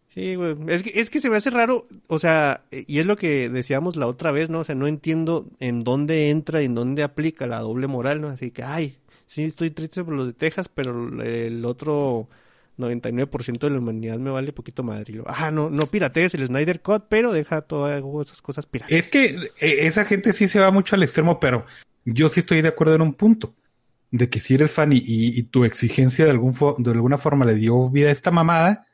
Sí, güey. Es que, es que se me hace raro, o sea, y es lo que decíamos la otra vez, ¿no? O sea, no entiendo en dónde entra y en dónde aplica la doble moral, ¿no? Así que, ay, sí, estoy triste por los de Texas, pero el otro 99% de la humanidad me vale poquito madre. Ah, no, no piratees el Snyder Cut, pero deja todas esas cosas piratas. Es que eh, esa gente sí se va mucho al extremo, pero yo sí estoy de acuerdo en un punto. De que si eres fan y, y- y tu exigencia de, algún fo- de alguna forma le dio vida a esta mamada,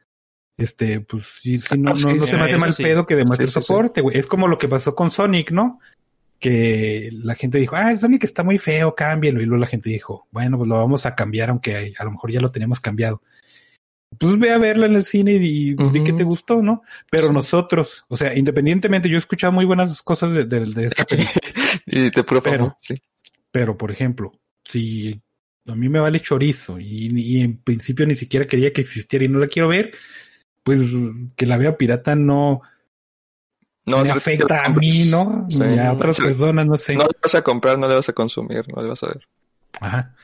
este, pues sí, sí, no, Ah, sí, no, sí, se me hace mal sí. pedo que demuestre Sí, sí, sí. soporte, güey. Es como lo que pasó con Sonic, ¿no? Que la gente dijo, ah, Sonic está muy feo, cámbialo. Y luego la gente dijo, bueno, pues lo vamos a cambiar, aunque a lo mejor ya lo tenemos cambiado. Pues ve a verla en el cine y pues, di Ujú. que te gustó, ¿no? Pero nosotros, o sea, independientemente, yo he escuchado muy buenas cosas de, de, de esta película. Y te puro Pero- sí. Pero, por ejemplo, si a mí me vale chorizo y, y en principio ni siquiera quería que existiera y no la quiero ver, pues que la vea pirata no No, me afecta a mí, ¿no? Sí. Ni a otras Sí. personas, no sé. No le vas a comprar, no le vas a consumir, no le vas a ver. Ajá.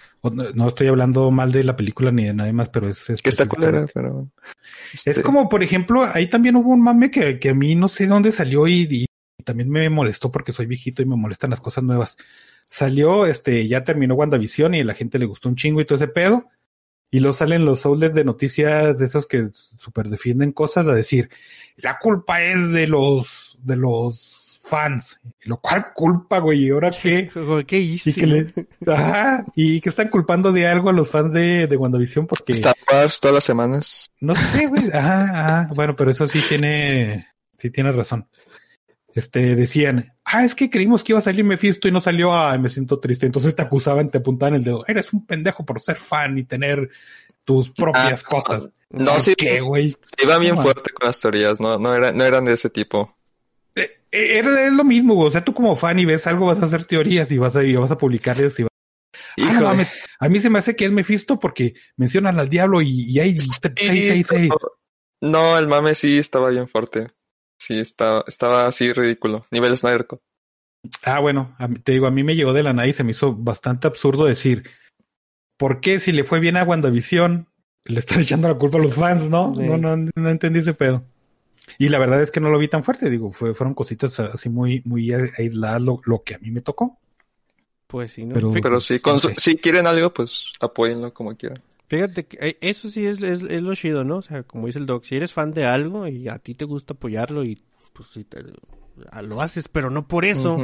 No, estoy hablando mal de la película ni de nadie más, pero es... Que está culera, pero... Es este, como, por ejemplo, ahí también hubo un mame que, que a mí no sé dónde salió y, y también me molestó porque soy viejito y me molestan las cosas nuevas. Salió, este, ya terminó WandaVision y a la gente le gustó un chingo y todo ese pedo. Y luego salen los outlets de noticias de esos que super defienden cosas a decir, la culpa es de los, de los fans. Lo cual culpa, güey, ¿y ahora qué? ¿Qué hice? Y que le, ajá, y que están culpando de algo a los fans de, de WandaVision porque... Star Wars todas las semanas. No sé, güey. Ajá, ajá. Bueno, pero eso sí tiene, sí tiene razón. Este, decían, ah, es que creímos que iba a salir Mephisto y no salió, ah, me siento triste. Entonces te acusaban, te apuntaban el dedo. Eres un pendejo por ser fan y tener tus propias Ah, cosas. No, ¿Por sí, qué, güey? se iba bien fuerte con las teorías, no, no, era, no eran de ese tipo. Eh, eh, Era, es lo mismo, güey. O sea, tú como fan y ves algo, vas a hacer teorías y vas a, y vas a publicarlas y vas Ah, no mames. A mí se me hace que es Mephisto porque mencionan al diablo y, y hay Sí, 666. No, el mame sí estaba bien fuerte. Sí, estaba, estaba así ridículo. Nivel Snyder. Ah, bueno, a te digo, a mí me llegó de la nada y se me hizo bastante absurdo decir, ¿por qué si le fue bien a WandaVision le están echando la culpa a los fans, no? Sí. No, no, no entendí ese pedo. Y la verdad es que no lo vi tan fuerte, digo, fue, fueron cositas así muy, muy aisladas lo, lo que a mí me tocó. Pues sí, ¿no? Pero- Pero sí, con su- si quieren algo, pues apóyenlo como quieran. Fíjate que eh, eso sí es, es, es lo chido, ¿no? O sea, como dice el doc, si eres fan de algo y a ti te gusta apoyarlo y pues si te, lo haces, pero no por eso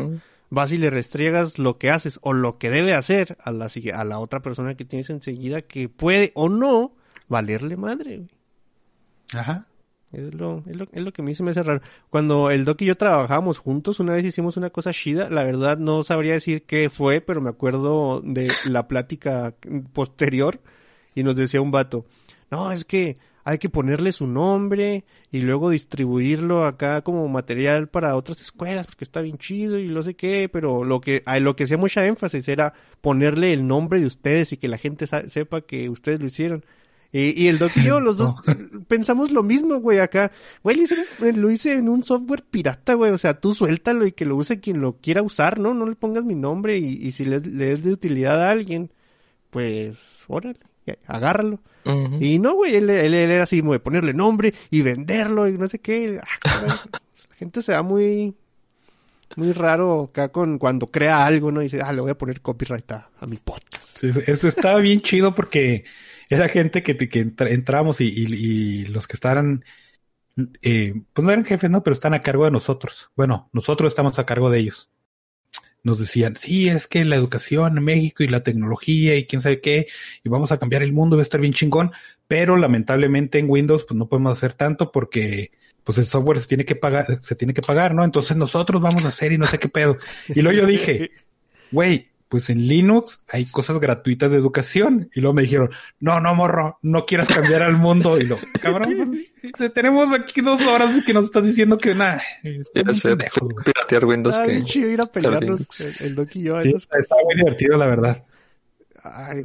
vas y le restriegas lo que haces o lo que debe hacer a la, a la otra persona que tienes enseguida que puede o no valerle madre, güey. Ajá. Es lo, es, lo, es lo que a mí me hace raro. Cuando el Doc y yo trabajábamos juntos, una vez hicimos una cosa chida. La verdad no sabría decir qué fue, pero me acuerdo de la plática posterior y nos decía un vato, no, es que hay que ponerle su nombre y luego distribuirlo acá como material para otras escuelas porque está bien chido y no sé qué, pero lo que a lo que hacía mucha énfasis era ponerle el nombre de ustedes y que la gente sepa que ustedes lo hicieron. Y, y el Doc y yo, los dos, pensamos lo mismo, güey, acá. Güey, lo hice, en- lo hice en un software pirata, güey. O sea, tú suéltalo y que lo use quien lo quiera usar, ¿no? No le pongas mi nombre y, y si le, le es de utilidad a alguien, pues, órale, agárralo. Y no, güey, él, él- él era así, güey, ponerle nombre y venderlo y no sé qué. Ah. La gente se da muy, muy raro acá con cuando crea algo, ¿no? Dice, ah, le voy a poner copyright a, mi podcast. Sí, esto estaba bien chido porque era gente que, que entramos y, y, los que estaban, eh, pues no eran jefes, ¿no? Pero están a cargo de nosotros. Bueno, nosotros estamos a cargo de ellos nos decían, sí, es que la educación en México y la tecnología y quién sabe qué, y vamos a cambiar el mundo, va a estar bien chingón, pero lamentablemente en Windows pues no podemos hacer tanto porque pues el software se tiene que pagar, se tiene que pagar, ¿no? Entonces nosotros vamos a hacer y no sé qué pedo. Y luego yo dije, güey, pues en Linux hay cosas gratuitas de educación. Y luego me dijeron, no, no, morro, no quieras cambiar al mundo. Y lo, cabrón, pues, tenemos aquí dos horas y que nos estás diciendo que nada. piratear Windows. Ah, que chido ir a pelearnos el, Doc y yo. Sí, está muy divertido, la verdad.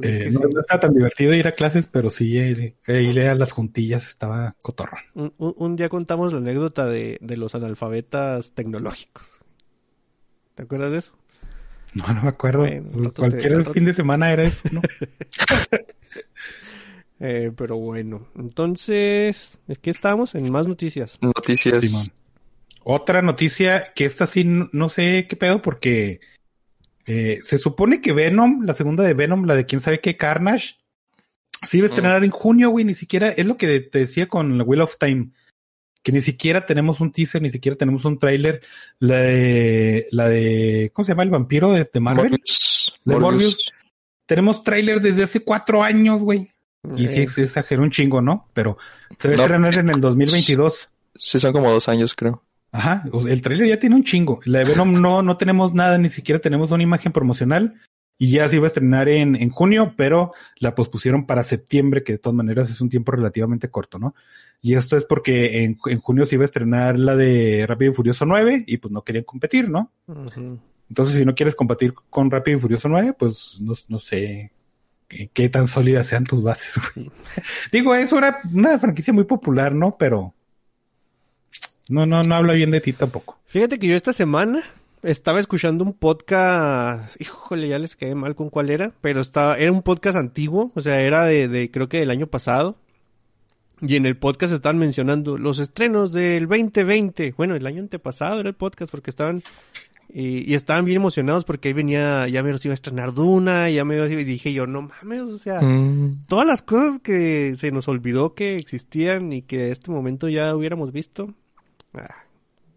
Eh, no, está tan divertido ir a clases, pero sí eh, ir a las juntillas estaba cotorrón. Un, un, día contamos la anécdota de, de los analfabetas tecnológicos. ¿Te acuerdas de eso? No, no me acuerdo. Cualquier fin de semana era eso, ¿no? eh, pero bueno, entonces, ¿qué estamos? En más noticias. Noticias. Otra noticia que esta sí no, sé qué pedo porque eh, se supone que Venom, la segunda de Venom, la de quién sabe qué, Carnage, se iba a estrenar en junio, güey, ni siquiera, es lo que te decía con la Wheel of Time que ni siquiera tenemos un teaser, ni siquiera tenemos un tráiler. La de, la de, ¿cómo se llama el vampiro de, Marvel? Morbius. De Morbius. Tenemos tráiler desde hace cuatro años, güey. Y sí, se exageró un chingo, ¿no? Pero se va a estrenar en el 2022. Sí, son como dos años, creo. Ajá, el tráiler ya tiene un chingo. La de Venom no, no tenemos nada, ni siquiera tenemos una imagen promocional. Y ya se iba a estrenar en, en junio, pero la pospusieron para septiembre, que de todas maneras es un tiempo relativamente corto, ¿no? Y esto es porque en, junio se iba a estrenar la de Rápido y Furioso 9 y pues no querían competir, ¿no? Entonces, si no quieres competir con Rápido y Furioso 9, pues no, sé qué, tan sólidas sean tus bases. Digo, es una, una franquicia muy popular, ¿no? Pero no, no, no habla bien de ti tampoco. Fíjate que yo esta semana estaba escuchando un podcast, híjole, ya les quedé mal con cuál era, pero estaba, era un podcast antiguo, o sea, era de, de creo que del año pasado. Y en el podcast estaban mencionando los estrenos del 2020. Bueno, el año antepasado era el podcast porque estaban y, estaban bien emocionados porque ahí venía, ya me los iba a estrenar Duna, ya me y dije yo, no mames, o sea, mm. todas las cosas que se nos olvidó que existían y que en este momento ya hubiéramos visto. Ah,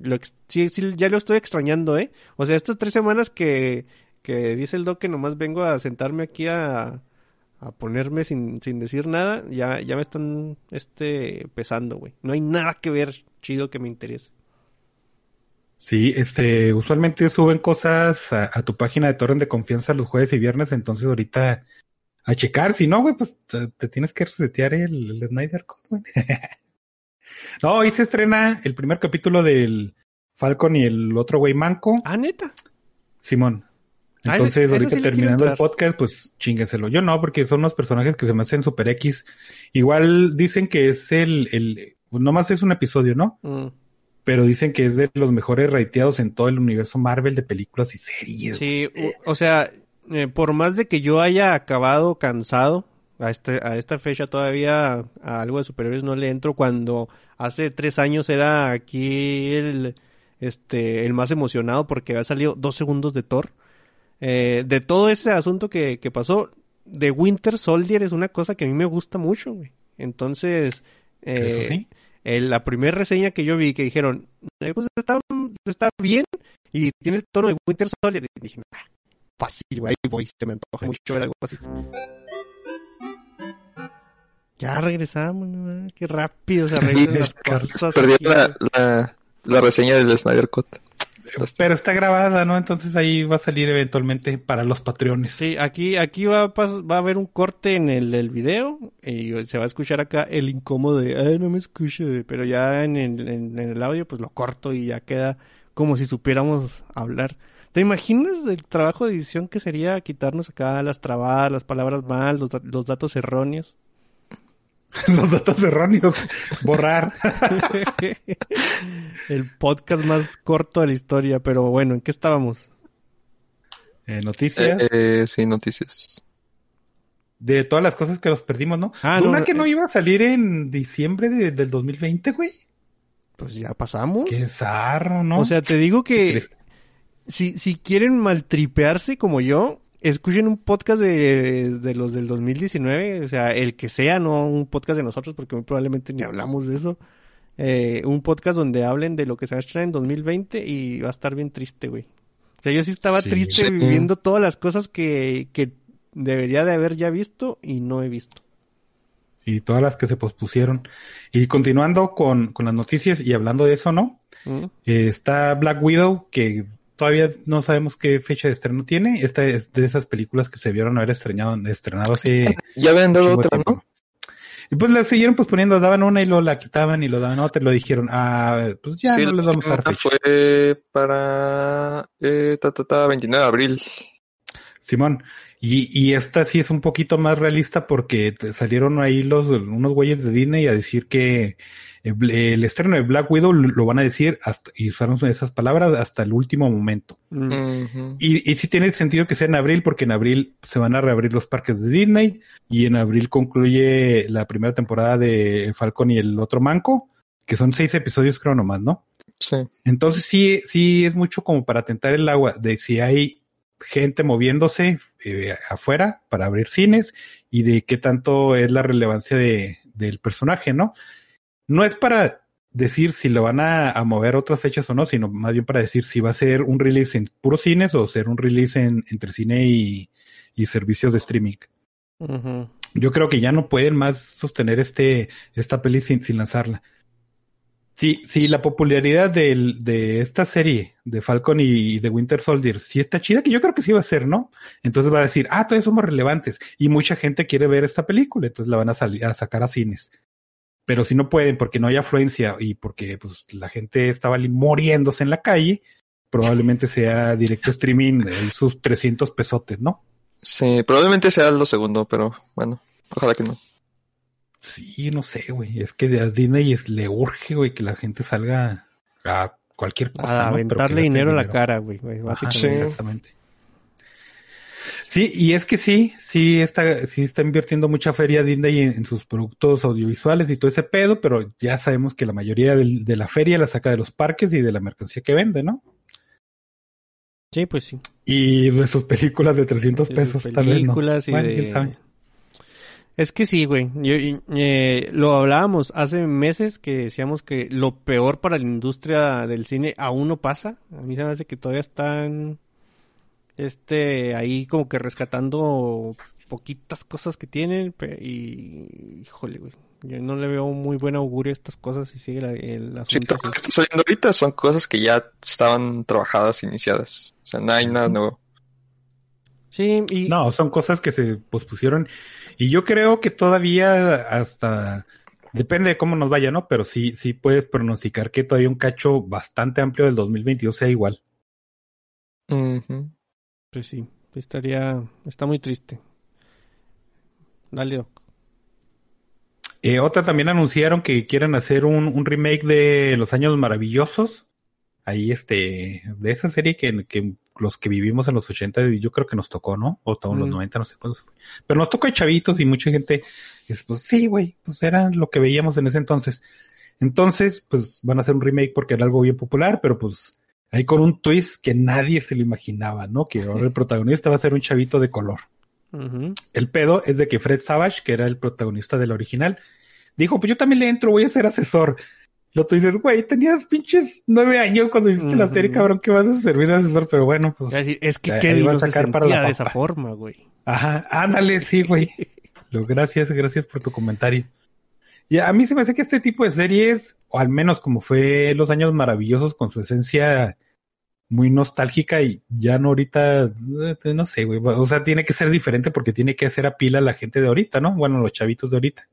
lo, sí, sí, ya lo estoy extrañando, ¿eh? O sea, estas tres semanas que, que dice el doc que nomás vengo a sentarme aquí a, a ponerme sin, sin decir nada, ya, ya me están este pesando, güey. No hay nada que ver chido que me interese. Sí, este, usualmente suben cosas a, tu página de torrent de confianza los jueves y viernes, entonces ahorita a checar, si no, güey, pues te, tienes que resetear el, Snyder Code, güey. no, hoy se estrena el primer capítulo del Falcon y el otro güey manco. Ah, neta. Simón. Ah, Entonces, ahorita terminando el podcast, pues chingueselo. Yo no, porque son unos personajes que se me hacen super X. Igual dicen que es el, el, nomás es un episodio, ¿no? Mm. Pero dicen que es de los mejores rateados en todo el universo Marvel de películas y series. Sí, o, sea, eh, por más de que yo haya acabado cansado, a, este, a esta fecha todavía a algo de superiores no le entro cuando hace tres años era aquí el, este, el más emocionado porque había salido dos segundos de Thor. Eh, de todo ese asunto que, que pasó, The Winter Soldier es una cosa que a mí me gusta mucho, güey. Entonces, eh, la primera reseña que yo vi que dijeron, eh, pues está, está, bien y tiene el tono de Winter Soldier. Y dije, fácil, güey, voy, se me antoja mucho ver algo así. Ya regresamos, ¿no? qué rápido se arreglan las cosas. Perdí la, la, la, reseña del Snyder Cut. Pero está grabada, ¿no? Entonces ahí va a salir eventualmente para los patrones. Sí, aquí, aquí va, a, va a haber un corte en el, el, video y se va a escuchar acá el incómodo de, ay, no me escuche, pero ya en el, en, el audio pues lo corto y ya queda como si supiéramos hablar. ¿Te imaginas el trabajo de edición que sería quitarnos acá las trabadas, las palabras mal, los, los datos erróneos? Los datos erróneos. Borrar. El podcast más corto de la historia, pero bueno, ¿en qué estábamos? Eh, noticias. Eh, eh, sí, noticias. De todas las cosas que nos perdimos, ¿no? Ah, Una que no iba a salir en diciembre del 2020, güey. Pues ya pasamos. Qué zarro, ¿no? O sea, te digo que si, si quieren maltripearse como yo, escuchen un podcast de, de, los del 2019, o sea, el que sea, no un podcast de nosotros, porque muy probablemente ni hablamos de eso. Eh, un podcast donde hablen de lo que se va a estrenar en 2020 y va a estar bien triste, güey. O sea, yo sí estaba triste viviendo todas las cosas que, que debería de haber ya visto y no he visto. Y todas las que se pospusieron. Y continuando con, con las noticias y hablando de eso, ¿no? Mm. Eh, está Black Widow, que todavía no sabemos qué fecha de estreno tiene. Esta es de esas películas que se vieron haber estrenado, estrenado hace. Ya habían dado otra, ¿no? Y pues la siguieron pues poniendo, daban una y lo la quitaban y lo daban otra y lo dijeron, ah, pues ya no les vamos a dar fecha. Fue para eh, ta, ta, ta, 29 de abril. Simón, y, y esta sí es un poquito más realista porque salieron ahí los unos güeyes de Disney a decir que el, estreno de Black Widow lo van a decir hasta, y usaron esas palabras hasta el último momento. y, y sí tiene sentido que sea en abril porque en abril se van a reabrir los parques de Disney y en abril concluye la primera temporada de Falcon y el otro manco, que son seis episodios creo nomás, ¿no? Sí. Entonces sí, sí es mucho como para tentar el agua de si hay gente moviéndose eh, afuera para abrir cines y de qué tanto es la relevancia de, del personaje, ¿no? No es para decir si lo van a, mover otras fechas o no, sino más bien para decir si va a ser un release en puros cines o ser un release en, entre cine y, servicios de streaming. Yo creo que ya no pueden más sostener este, esta peli sin, sin lanzarla. Sí, sí, la popularidad de, de esta serie de Falcon y de Winter Soldier sí está chida, que yo creo que sí va a ser, ¿no? Entonces va a decir, ah, todavía somos relevantes y mucha gente quiere ver esta película, entonces la van a salir a sacar a cines pero si no pueden porque no hay afluencia y porque pues la gente estaba muriéndose en la calle, probablemente sea directo streaming sus 300 pesotes, ¿no? Sí, probablemente sea lo segundo, pero bueno, ojalá que no. Sí, no sé, güey. Es que a Disney le urge, güey, que la gente salga a cualquier cosa. A aventarle dinero a la cara, güey. exactamente. Sí, y es que sí, sí está, sí está invirtiendo mucha feria Disney en, sus productos audiovisuales y todo ese pedo, pero ya sabemos que la mayoría de la feria la saca de los parques y de la mercancía que vende, ¿no? Sí, pues sí. Y de sus películas de 300 pesos, tal vez no. Y de... Es que sí, güey. Eh, lo hablábamos hace meses que decíamos que lo peor para la industria del cine aún no pasa. A mí se me hace que todavía están este ahí como que rescatando poquitas cosas que tienen y híjole güey yo no le veo muy buen augurio a estas cosas y sigue la, el asunto sí, lo que está saliendo ahorita son cosas que ya estaban trabajadas iniciadas. O sea no hay nada nuevo. Sí y no son cosas que se pospusieron. Y yo creo que todavía hasta depende de cómo nos vaya no pero sí sí puedes pronosticar que todavía un cacho bastante amplio del 2022 sea igual. Mhm pues sí, estaría, está muy triste. Dale, Doc. Eh, otra también anunciaron que quieren hacer un, remake de Los Años Maravillosos. Ahí, este, de esa serie que, que los que vivimos en los 80, yo creo que nos tocó, ¿no? O todos los 90, no sé cuándo fue. Pero nos tocó de chavitos y mucha gente, es, pues sí, güey, pues era lo que veíamos en ese entonces. Entonces, pues van a hacer un remake porque era algo bien popular, pero pues ahí con un twist que nadie se lo imaginaba, ¿no? Que ahora el protagonista va a ser un chavito de color. El pedo es de que Fred Savage, que era el protagonista del original, dijo, pues yo también le entro, voy a ser asesor. Lo tú dices, güey, tenías pinches nueve años cuando hiciste la serie, cabrón, que vas a servir de asesor, pero bueno, pues. Es, que Kevin no a sacar para de esa forma, güey. Ajá, ándale, sí, güey. gracias, gracias por tu comentario. Y a mí se me hace que este tipo de series, o al menos como fue Los Años Maravillosos con su esencia muy nostálgica y ya no ahorita, eh, no sé, güey, o sea, tiene que ser diferente porque tiene que hacer a pila la gente de ahorita, ¿no? Bueno, los chavitos de ahorita.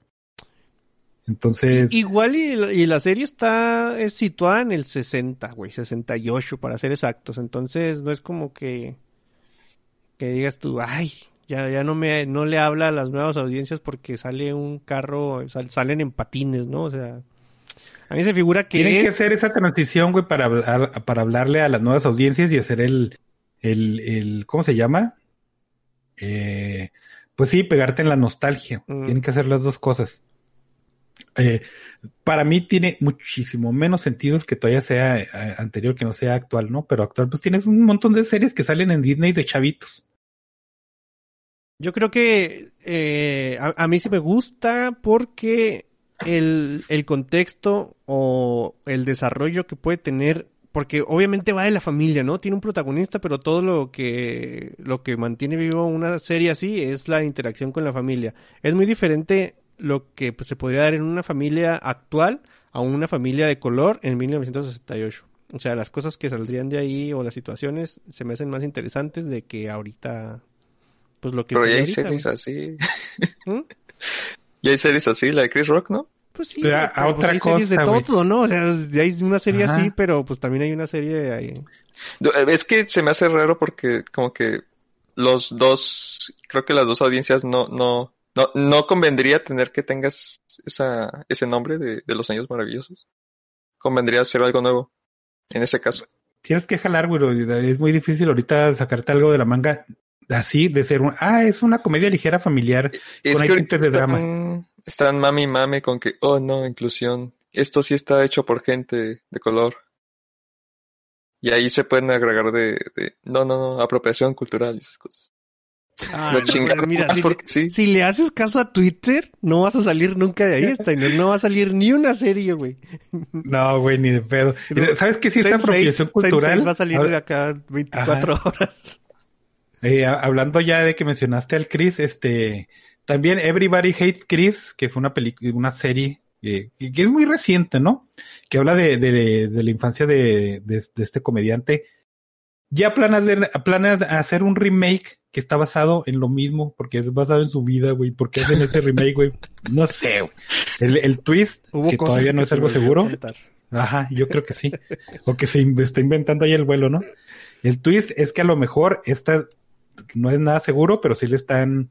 Entonces. Igual y, la serie está situada en el 60, güey, 68 para ser exactos. Entonces no es como que, que digas tú, ay, ya, ya no me no le habla a las nuevas audiencias porque sale un carro, salen en patines, ¿no? O sea, a mí se figura que tienen que hacer esa transición, güey, para para hablarle a las nuevas audiencias y hacer el el el ¿cómo se llama? Eh, pues sí, pegarte en la nostalgia. Mm. Tienen que hacer las dos cosas. Eh, para mí tiene muchísimo menos sentido que todavía sea eh, anterior, que no sea actual, ¿no? Pero actual, pues tienes un montón de series que salen en Disney de chavitos. Yo creo que eh, a, mí sí me gusta porque el, el contexto o el desarrollo que puede tener porque obviamente va de la familia, ¿no? Tiene un protagonista, pero todo lo que lo que mantiene vivo una serie así es la interacción con la familia. Es muy diferente lo que pues, se podría dar en una familia actual a una familia de color en 1968. O sea, las cosas que saldrían de ahí o las situaciones se me hacen más interesantes de que ahorita, pues lo que... Pero ya hay series así. ¿Mm? Ya hay series así, la de Chris Rock, ¿no? Pues sí, a, pues, otra hay series de todo, ¿no? O sea, ya hay una serie así, pero pues también hay una serie ahí. Es que se me hace raro porque como que los dos, creo que las dos audiencias no, no, no, no convendría tener que tengas esa, ese nombre de, de los años maravillosos. Convendría hacer algo nuevo, en ese caso. Tienes que jalar, güey, es muy difícil ahorita sacarte algo de la manga así, de ser un, ah, es una comedia ligera familiar con que de drama. Están mami mami con que, oh no, inclusión. Esto sí está hecho por gente de color. Y ahí se pueden agregar de, de no, no, no, apropiación cultural y esas cosas. Ah, mira, si, le, haces caso a Twitter, no vas a salir nunca de ahí, Steiner. No va a salir ni una serie, güey. No, güey, ni de pedo. ¿Sabes qué? Si esta apropiación cultural. va a salir de acá 24 horas. Eh, hablando ya de que mencionaste al Chris, este, también Everybody Hates Chris, que fue una película, una serie eh, que es muy reciente, ¿no? Que habla de, de, de la infancia de, de, este comediante. Ya planas de, planas hacer un remake que está basado en lo mismo, porque es basado en su vida, güey. ¿Por qué hacen ese remake, güey? No sé, güey. El, el twist, que todavía no es algo seguro. Ajá, yo creo que sí. O que se está inventando ahí el vuelo, ¿no? El twist es que a lo mejor esta no es nada seguro, pero sí le están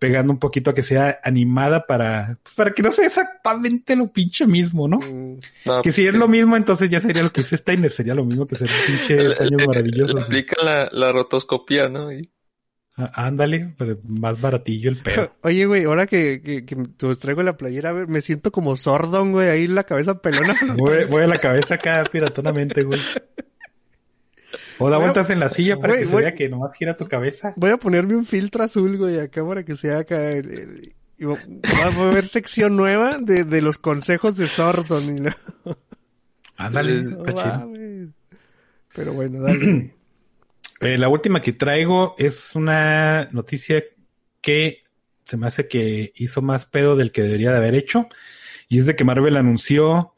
pegando un poquito a que sea animada para, pues, para que no sea exactamente lo pinche mismo, ¿no? Mm, que si es lo mismo, entonces ya sería lo que dice Steiner, sería lo mismo que ser pinche años maravillosos. Explica la, la rotoscopía, ¿no? Ah, ándale, pues más baratillo el pedo. Oye, güey, ahora que, que, que te traigo la playera, a ver, me siento como sordón, güey, ahí la cabeza pelona. voy, voy a la cabeza acá piratonamente, güey. O da vueltas en la silla para que se vea que nomás gira tu cabeza. Voy a ponerme un filtro azul, güey, acá para que se acá. y va a ver sección nueva de, de los consejos de Sordon. Y Ándale, Pero bueno, dale. Eh, la última que traigo es una noticia que se me hace que hizo más pedo del que debería de haber hecho. Y es de que Marvel anunció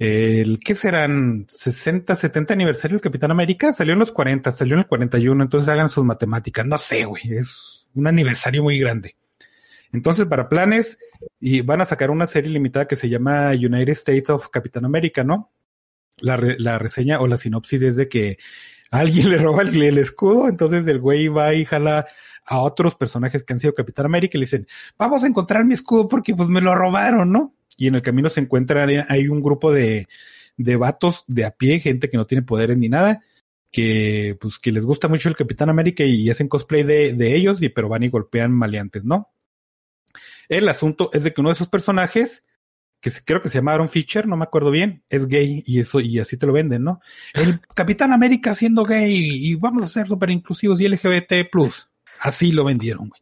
el, ¿qué serán? 60, 70 aniversario del Capitán América. Salió en los 40, salió en el 41, entonces hagan sus matemáticas. No sé, güey, es un aniversario muy grande. Entonces, para planes, y van a sacar una serie limitada que se llama United States of Capitán América, ¿no? La, la reseña o la sinopsis es de que alguien le roba el, el, escudo, entonces el güey va y jala a otros personajes que han sido Capitán América y le dicen, vamos a encontrar mi escudo porque pues me lo robaron, ¿no? y en el camino se encuentra, hay un grupo de, de vatos de a pie, gente que no tiene poderes ni nada, que pues que les gusta mucho el Capitán América y hacen cosplay de, de ellos, y, pero van y golpean maleantes, ¿no? El asunto es de que uno de esos personajes, que creo que se llama Aaron Fisher, no me acuerdo bien, es gay y eso, y así te lo venden, ¿no? El Capitán América siendo gay y vamos a ser súper inclusivos y LGBT plus. Así lo vendieron, güey.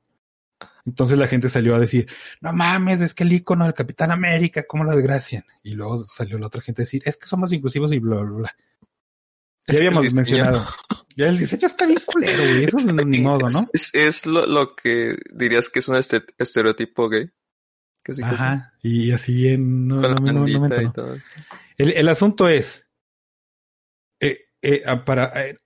Entonces la gente salió a decir, no mames, es que el icono del Capitán América, ¿cómo lo desgracian? Y luego salió la otra gente a decir, es que somos inclusivos y bla, bla, bla. Ya habíamos mencionado. Ya el diseño está bien culero, güey. Eso es ni modo, ¿no? Es, lo, que dirías que es un este, estereotipo gay. Ajá. Y así bien, no, no, no, el, el, asunto es, eh, eh, ah, para, eh,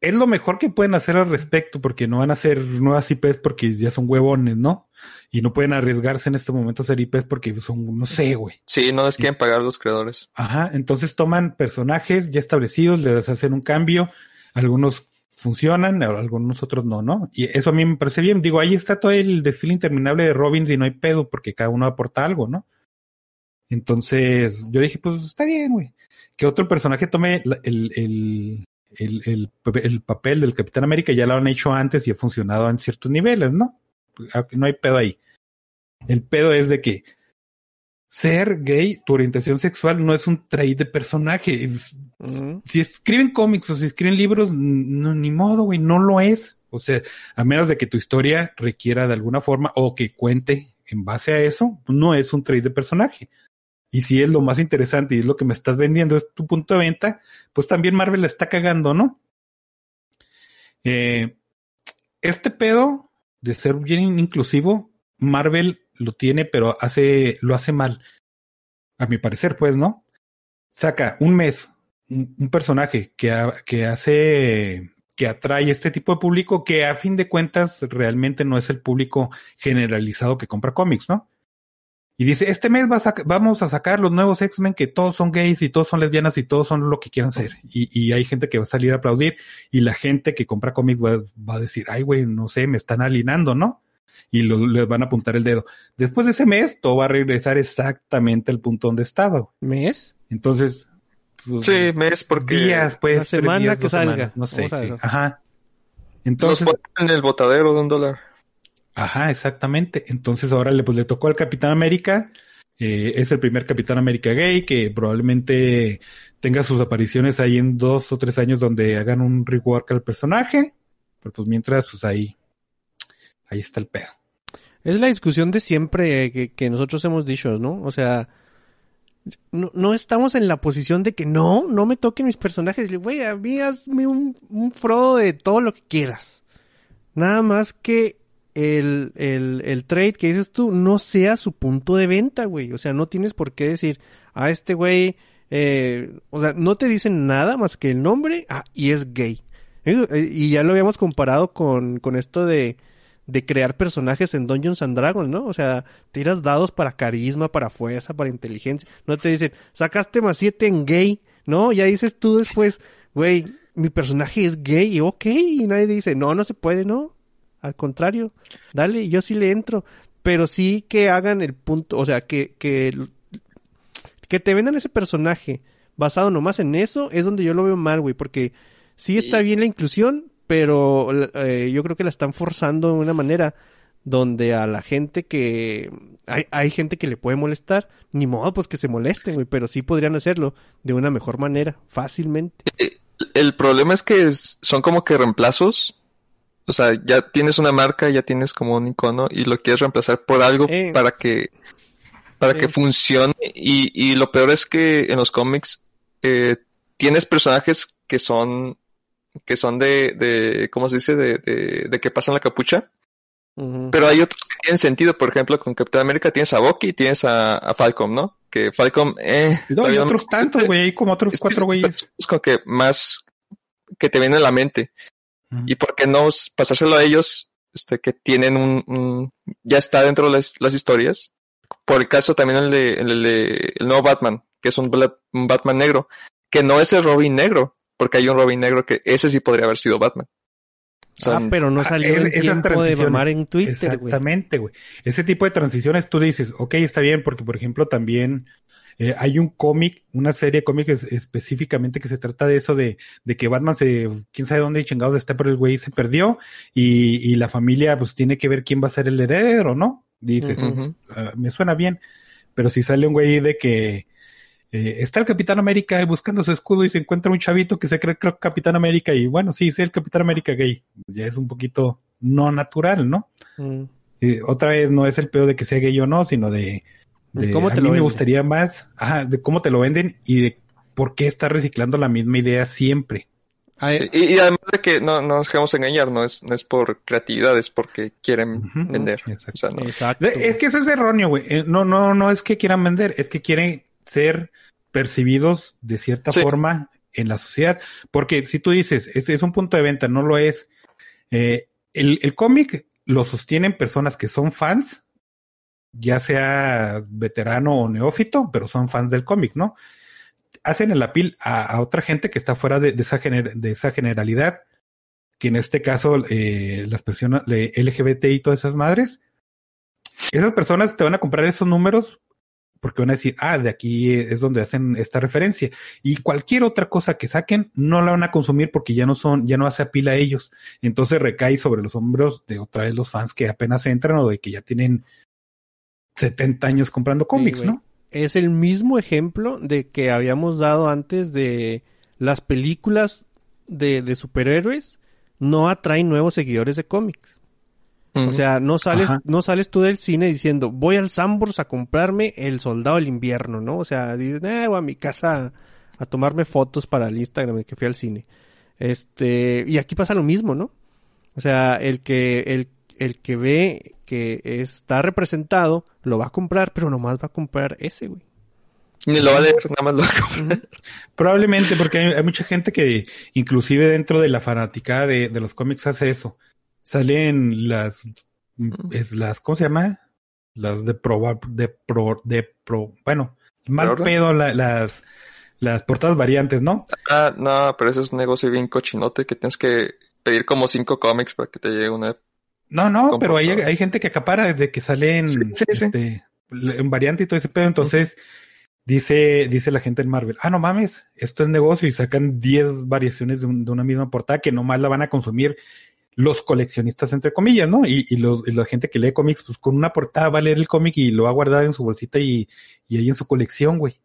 es lo mejor que pueden hacer al respecto, porque no van a hacer nuevas IPs porque ya son huevones, ¿no? Y no pueden arriesgarse en este momento a hacer IPs porque son, no sé, güey. Sí, no les quieren pagar los creadores. Ajá, entonces toman personajes ya establecidos, les hacen un cambio, algunos funcionan, algunos otros no, ¿no? Y eso a mí me parece bien. Digo, ahí está todo el desfile interminable de Robin y no hay pedo porque cada uno aporta algo, ¿no? Entonces yo dije, pues está bien, güey. Que otro personaje tome el, el, el, el, el, papel del Capitán América ya lo han hecho antes y ha funcionado en ciertos niveles, ¿no? No hay pedo ahí. El pedo es de que ser gay, tu orientación sexual no es un trait de personaje. Si escriben cómics o si escriben libros, no, ni modo, güey, no lo es. O sea, a menos de que tu historia requiera de alguna forma o que cuente en base a eso, no es un trait de personaje. Y si es lo más interesante y es lo que me estás vendiendo, es tu punto de venta, pues también Marvel la está cagando, ¿no? Eh, este pedo de ser bien inclusivo, Marvel lo tiene, pero hace, lo hace mal. A mi parecer, pues, ¿no? Saca un mes un, personaje que, que hace que atrae este tipo de público que a fin de cuentas realmente no es el público generalizado que compra cómics, ¿no? Y dice, este mes vamos a sacar los nuevos X-Men que todos son gays y todos son lesbianas y todos son lo que quieran ser. Y, hay gente que va a salir a aplaudir y la gente que compra cómics va, a decir, ay, güey, no sé, me están alienando, ¿no? Y les van a apuntar el dedo. Después de ese mes, todo va a regresar exactamente al punto donde estaba. ¿Mes? Entonces, pues, sí, mes porque días, pues, la semana que salga, no sé, ajá. Entonces, en el botadero de un dólar. Ajá, exactamente. Entonces ahora le, pues, le tocó al Capitán América. Eh, es el primer Capitán América gay que probablemente tenga sus apariciones ahí en dos o tres años donde hagan un rework al personaje. Pero pues mientras, pues ahí, ahí está el pedo. Es la discusión de siempre que, nosotros hemos dicho, ¿no? O sea, no, no, estamos en la posición de que no, no me toquen mis personajes. Güey, a mí hazme un, un Frodo de todo lo que quieras. Nada más que el, el, el trade que dices tú no sea su punto de venta, güey. O sea, no tienes por qué decir, a este güey, eh, o sea, no te dicen nada más que el nombre, ah, y es gay. Eh, y ya lo habíamos comparado con, con esto de, de crear personajes en Dungeons and Dragons, ¿no? O sea, tiras dados para carisma, para fuerza, para inteligencia. No te dicen, sacaste más siete en gay, ¿no? Ya dices tú después, güey, mi personaje es gay, y ok, y nadie dice, no, no se puede, ¿no? Al contrario, dale, yo sí le entro. Pero sí que hagan el punto, o sea, que, que, que te vendan ese personaje basado nomás en eso, es donde yo lo veo mal, güey, porque sí está bien la inclusión, pero eh, yo creo que la están forzando de una manera donde a la gente que hay, hay gente que le puede molestar, ni modo pues que se molesten, güey, pero sí podrían hacerlo de una mejor manera, fácilmente. El problema es que son como que reemplazos o sea, ya tienes una marca, ya tienes como un icono y lo quieres reemplazar por algo eh. para que para que funcione. Y, y lo peor es que en los cómics eh, tienes personajes que son que son de, de ¿cómo se dice? De, de, de que pasan la capucha. Pero hay otros que tienen sentido. Por ejemplo, con Capitán América tienes a Bucky y tienes a, a Falcon, ¿no? Que Falcon, eh. No, hay otros tantos, güey. Hay como otros cuatro güeyes. Es como que más que te viene a la mente. Y por qué no pasárselo a ellos, este, que tienen un, ya está dentro de las, historias. Por el caso también el de, el de, el nuevo Batman, que es un, Batman negro, que no es el Robin negro, porque hay un Robin negro que ese sí podría haber sido Batman. ah, pero no ah, salió el tiempo de mamar en Twitter, Exactamente, güey. Ese tipo de transiciones tú dices, ok, está bien, porque por ejemplo también eh, hay un cómic, una serie de cómics específicamente que se trata de eso de, de que Batman se, quién sabe dónde chingados está, pero el güey se perdió y, y la familia pues tiene que ver quién va a ser el heredero, ¿no? Dice, ah, me suena bien, pero si sale un güey de que eh, está el Capitán América buscando su escudo y se encuentra un chavito que se cree, creo Capitán América y bueno, sí, es el Capitán América gay, ya es un poquito no natural, ¿no? Mm. Eh, otra vez no es el peor de que sea gay o no, sino de ¿Cómo te a mí me gustaría más, ajá, de cómo te lo venden y de por qué está reciclando la misma idea siempre. y, además de que no, no nos dejamos engañar, no es, no es por creatividad, es porque quieren vender. Exacto. Es que eso es erróneo, güey. Eh, no, no, no es que quieran vender, es que quieren ser percibidos de cierta forma en la sociedad. Porque si tú dices, es, es un punto de venta, no lo es. Eh, el, el cómic lo sostienen personas que son fans ya sea veterano o neófito, pero son fans del cómic, ¿no? Hacen el apil a, otra gente que está fuera de, esa, de esa generalidad, que en este caso eh, las personas LGBT y todas esas madres, esas personas te van a comprar esos números porque van a decir, ah, de aquí es donde hacen esta referencia. Y cualquier otra cosa que saquen, no la van a consumir porque ya no son, ya no hace apila a ellos. Entonces recae sobre los hombros de otra vez los fans que apenas entran o de que ya tienen 70 años comprando cómics, ¿no? es el mismo ejemplo de que habíamos dado antes de las películas de, de superhéroes no atraen nuevos seguidores de cómics. O sea, no sales, no sales tú del cine diciendo, voy al Sambors a comprarme el soldado del invierno, ¿no? O sea, dices, eh, voy a mi casa a tomarme fotos para el Instagram de que fui al cine. Este, y aquí pasa lo mismo, ¿no? O sea, el que, el, el que ve que está representado, lo va a comprar, pero nomás va a comprar ese, güey. Ni lo va a leer, nada más lo va a comprar. Probablemente, porque hay, mucha gente que, inclusive dentro de la fanática de, de los cómics, hace eso. Salen las, es las, ¿cómo se llama? Las de probar, de pro, de pro, bueno, mal pedo, las, las portadas variantes, ¿no? Ah, no, pero ese es un negocio bien cochinote que tienes que pedir como cinco cómics para que te llegue una. No, no, pero hay, hay gente que acapara de que salen este, en variante y todo ese pedo. Entonces, dice, dice la gente en Marvel, ah, no mames, esto es negocio y sacan 10 variaciones de, una misma portada que nomás la van a consumir los coleccionistas, entre comillas, ¿no? Y, y, los, y la gente que lee cómics, pues con una portada va a leer el cómic y lo va a guardar en su bolsita y, y ahí en su colección, güey.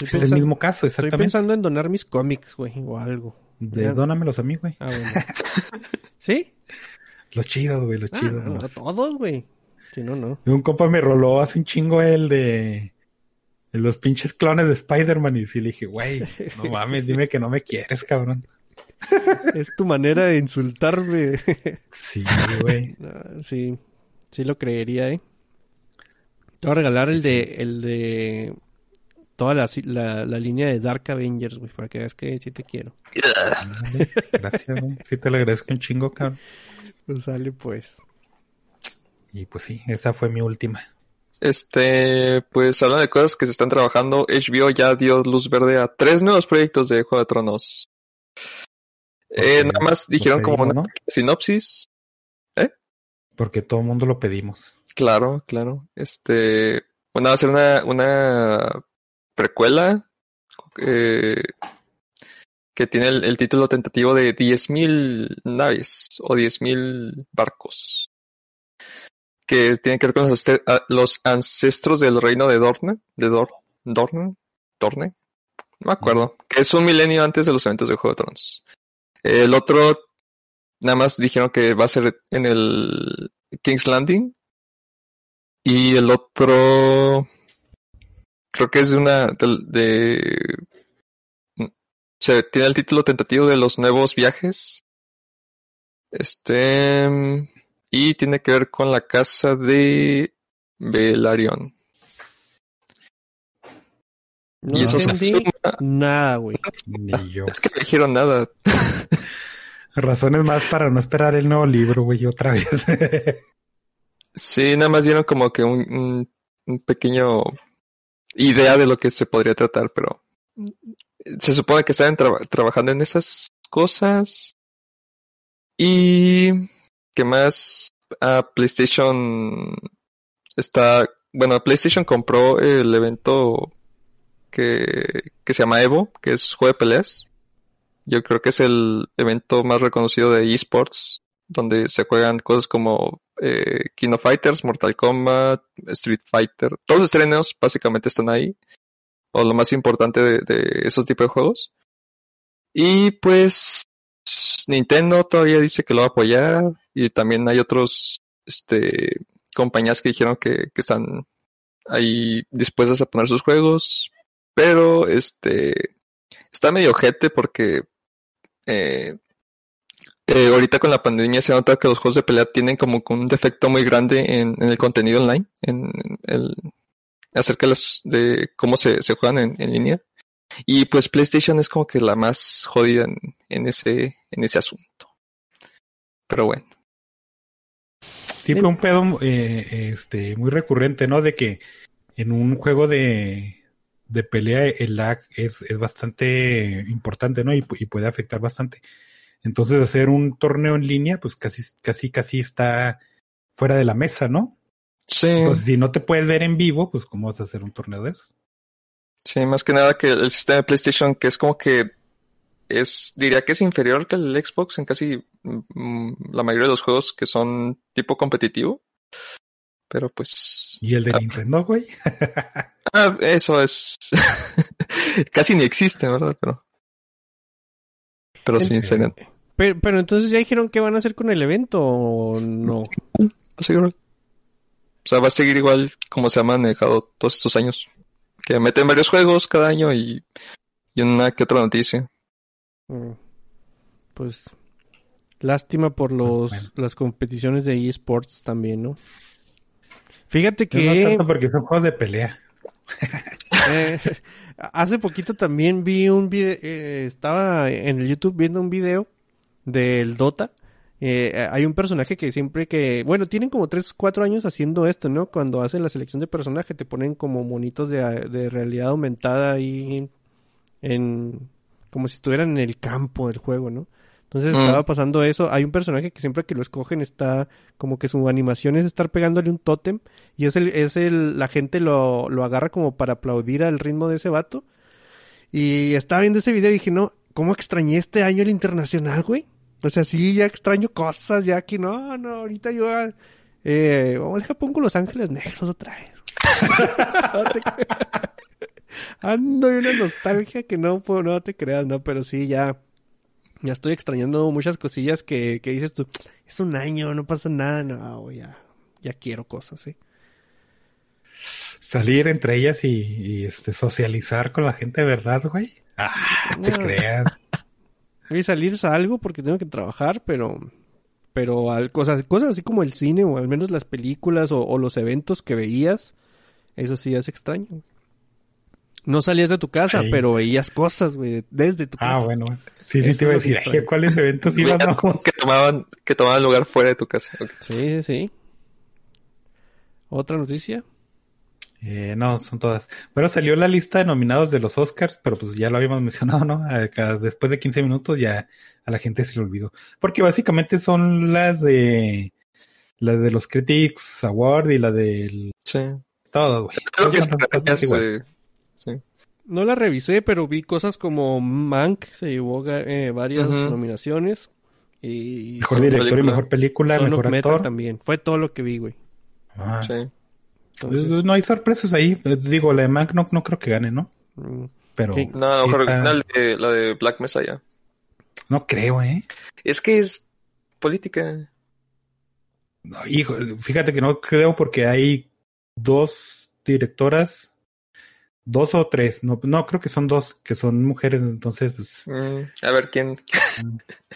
es el mismo caso, exactamente. Estoy pensando en donar mis cómics, güey, o algo. De dónamelos a mí, güey. Ah, bueno. ¿Sí? Los chidos, güey, los ah, chidos. No, todos, güey. Si no, no. Un compa me roló hace un chingo el de, de los pinches clones de Spider-Man y sí le dije, güey, no mames, dime que no me quieres, cabrón. es tu manera de insultarme. sí, güey. sí, sí lo creería, ¿eh? Te voy a regalar el de, el de toda la, la, línea de Dark Avengers, güey, para que veas que sí te quiero. Gracias, güey. Sí te lo agradezco un chingo, cabrón. Pues sale, pues. Y pues sí, esa fue mi última. Este, pues hablando de cosas que se están trabajando, HBO ya dio luz verde a tres nuevos proyectos de Juego de Tronos. Eh, nada más dijeron como una sinopsis. ¿Eh? Porque todo el mundo lo pedimos. Claro, claro. Este, bueno, va a ser una, una precuela eh, que tiene el, título tentativo de 10.000 naves o 10.000 barcos. Que tiene que ver con los, ancestros del reino de Dorne, de Dor, Dorne, Dorne, no me acuerdo, que es un milenio antes de los eventos de Juego de Tronos. El otro, nada más dijeron que va a ser en el King's Landing. Y el otro, creo que es de una de, se tiene el título tentativo de los nuevos viajes. Este y tiene que ver con la casa de Velaryon. y eso se nada, güey. Ni yo. Es que no dijeron nada. Razones más para no esperar el nuevo libro, güey, otra vez. sí, nada más dieron como que un, un pequeño idea de lo que se podría tratar, pero se supone que están trabajando en esas cosas. Y que más a PlayStation está, bueno, PlayStation compró el evento que, que se llama Evo, que es juego de peleas. Yo creo que es el evento más reconocido de esports, donde se juegan cosas como eh, King Fighters, Mortal Kombat, Street Fighter. Todos los estrenos básicamente están ahí. O lo más importante de, esos tipos de juegos. Y pues Nintendo todavía dice que lo va a apoyar. Y también hay otros este, compañías que dijeron que, están ahí dispuestas a poner sus juegos. Pero este está medio ojete porque eh, eh, ahorita con la pandemia se nota que los juegos de pelea tienen como un defecto muy grande en, el contenido online, en, el acerca de, cómo se, se juegan en, línea. Y pues PlayStation es como que la más jodida en, ese, en ese asunto. Pero bueno. Sí, fue un pedo eh, este, muy recurrente, ¿no? De que en un juego de, de pelea el lag es, es bastante importante, ¿no? Y, y puede afectar bastante. Entonces hacer un torneo en línea, pues casi, casi, casi está fuera de la mesa, ¿no? Sí. Pues si no te puedes ver en vivo, pues cómo vas a hacer un torneo de eso. Sí, más que nada que el sistema de PlayStation, que es como que es, diría que es inferior que el Xbox en casi mm, la mayoría de los juegos que son tipo competitivo. Pero pues. ¿Y el de Nintendo, güey? ah, eso es. Casi ni existe, ¿verdad? Pero. Pero sí, serían. Pero, pero entonces ya dijeron qué van a hacer con el evento o no. O sea, va a seguir igual como se ha manejado todos estos años. Que meten varios juegos cada año y, y una que otra noticia. Mm. Pues lástima por los las competiciones de eSports también, ¿no? Fíjate que... No tanto porque son juegos de pelea. Eh, hace poquito también vi un video, eh, estaba en el YouTube viendo un video del Dota. Eh, hay un personaje que siempre que, bueno, tienen como 3, 4 años haciendo esto, ¿no? Cuando hacen la selección de personaje te ponen como monitos de, de realidad aumentada ahí en, como si estuvieran en el campo del juego, ¿no? Entonces mm. estaba pasando eso. Hay un personaje que siempre que lo escogen está como que su animación es estar pegándole un tótem y es el, es el, la gente lo, lo agarra como para aplaudir al ritmo de ese vato. Y estaba viendo ese video y dije, no, ¿cómo extrañé este año el internacional, güey? O sea, sí, ya extraño cosas, ya que no, no, ahorita yo, eh, vamos a dejar pongo Los Ángeles Negros otra vez. Ando en una nostalgia que no, no te creas, no, pero sí, ya, ya estoy extrañando muchas cosillas que, que dices tú, es un año, no pasa nada, no, ya, ya quiero cosas, sí. Salir entre ellas y, este, socializar con la gente de verdad, güey. Ah, te creas. Voy a salir algo porque tengo que trabajar, pero, pero al, cosas, cosas así como el cine o al menos las películas o, o los eventos que veías, eso sí es extraño. No salías de tu casa, pero veías cosas, güey, desde tu ah, casa. Ah, bueno. Sí, sí, te iba a decir, ¿cuáles eventos ibas a Que tomaban, que tomaban lugar fuera de tu casa. Sí, sí. ¿Otra noticia? Eh, no, son todas. Bueno, salió la lista de nominados de los Oscars, pero pues ya lo habíamos mencionado, ¿no? Después de 15 minutos ya a la gente se le olvidó. Porque básicamente son las de... La de los Critics Award y la del... Sí. Todo, güey. No la revisé, pero vi cosas como Mank, se llevó eh, varias nominaciones. Y mejor director y mejor película, mejor actor. también. Fue todo lo que vi, güey. Ah. Sí. No hay sorpresas ahí. Eh, digo, la de Mank no, no creo que gane, ¿no? Mm. Pero. No, mejor original de, la de Black Messiah. No creo, ¿eh? Es que es política. No, hijo, fíjate que no creo porque hay dos directoras dos o tres, no, no creo que son dos, que son mujeres, entonces pues... Mm, a ver quién.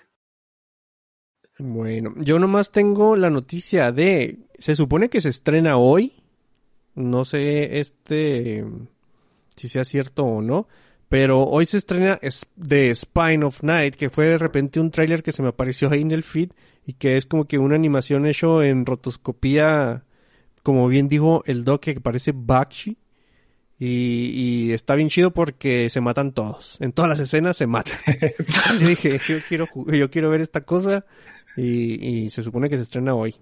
bueno, yo nomás tengo la noticia de, se supone que se estrena hoy, no sé este si sea cierto o no, pero hoy se estrena The Spine of Night, que fue de repente un tráiler que se me apareció ahí en el feed y que es como que una animación hecho en rotoscopía, como bien dijo el doc que parece Bakshi y, está bien chido porque se matan todos. En todas las escenas se matan. yo dije, yo quiero, yo quiero ver esta cosa y, se supone que se estrena hoy.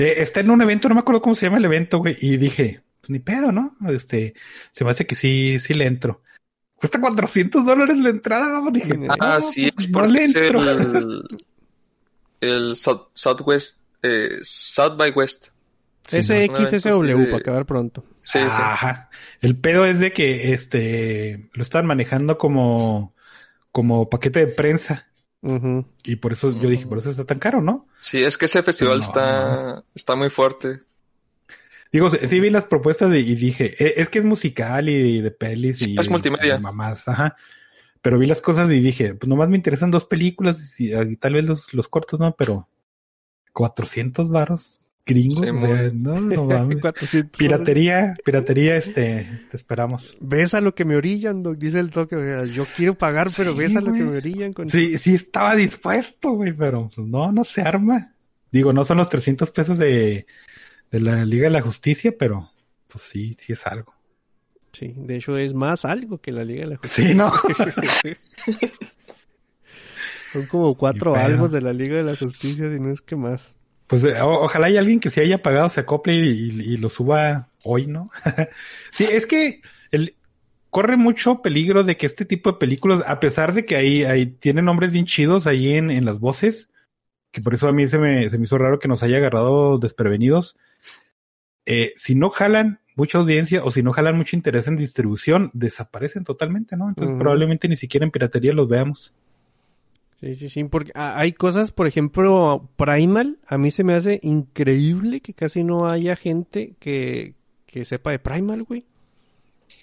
Eh, está en un evento, no me acuerdo cómo se llama el evento, güey, y dije, pues ni pedo, ¿no? Este, se me hace que sí, sí le entro. Cuesta 400 dólares la entrada, ¿no? Dije, ah, sí, es pues, porque es el, el Southwest, eh, South by West. SXSW, para acabar pronto. Sí, Ajá. El pedo es de que este lo están manejando como, como paquete de prensa. Y por eso yo dije, por eso está tan caro, ¿no? Sí, es que ese festival está, está muy fuerte. Digo, sí vi las propuestas y dije, e, es que es musical y de pelis y... Es multimedia. mamás, ajá. Pero vi las cosas y dije, pues nomás me interesan dos películas y, tal vez los, los cortos, ¿no? Pero 400 varos gringos, no, no mames. piratería, piratería, este, te esperamos. Ves a lo que me orillan, dice el toque, yo quiero pagar, pero ves a lo que me orillan. Con... Sí, sí estaba dispuesto, güey, pero pues, no, no se arma. Digo, no son los 300 pesos de, de la Liga de la Justicia, pero pues sí, sí es algo. Sí, de hecho es más algo que la Liga de la Justicia. Sí, ¿no? son como cuatro algo de la Liga de la Justicia, si no es que más. Pues eh, ojalá haya alguien que se haya pagado, se acople y, lo suba hoy, ¿no? sí, es que el, corre mucho peligro de que este tipo de películas, a pesar de que ahí, ahí tienen nombres bien chidos ahí en, en las voces, que por eso a mí se me, se me hizo raro que nos haya agarrado desprevenidos, eh, si no jalan mucha audiencia o si no jalan mucho interés en distribución, desaparecen totalmente, ¿no? Entonces probablemente ni siquiera en piratería los veamos. Sí, sí, sí, porque hay cosas, por ejemplo, Primal, a mí se me hace increíble que casi no haya gente que, que sepa de Primal, güey.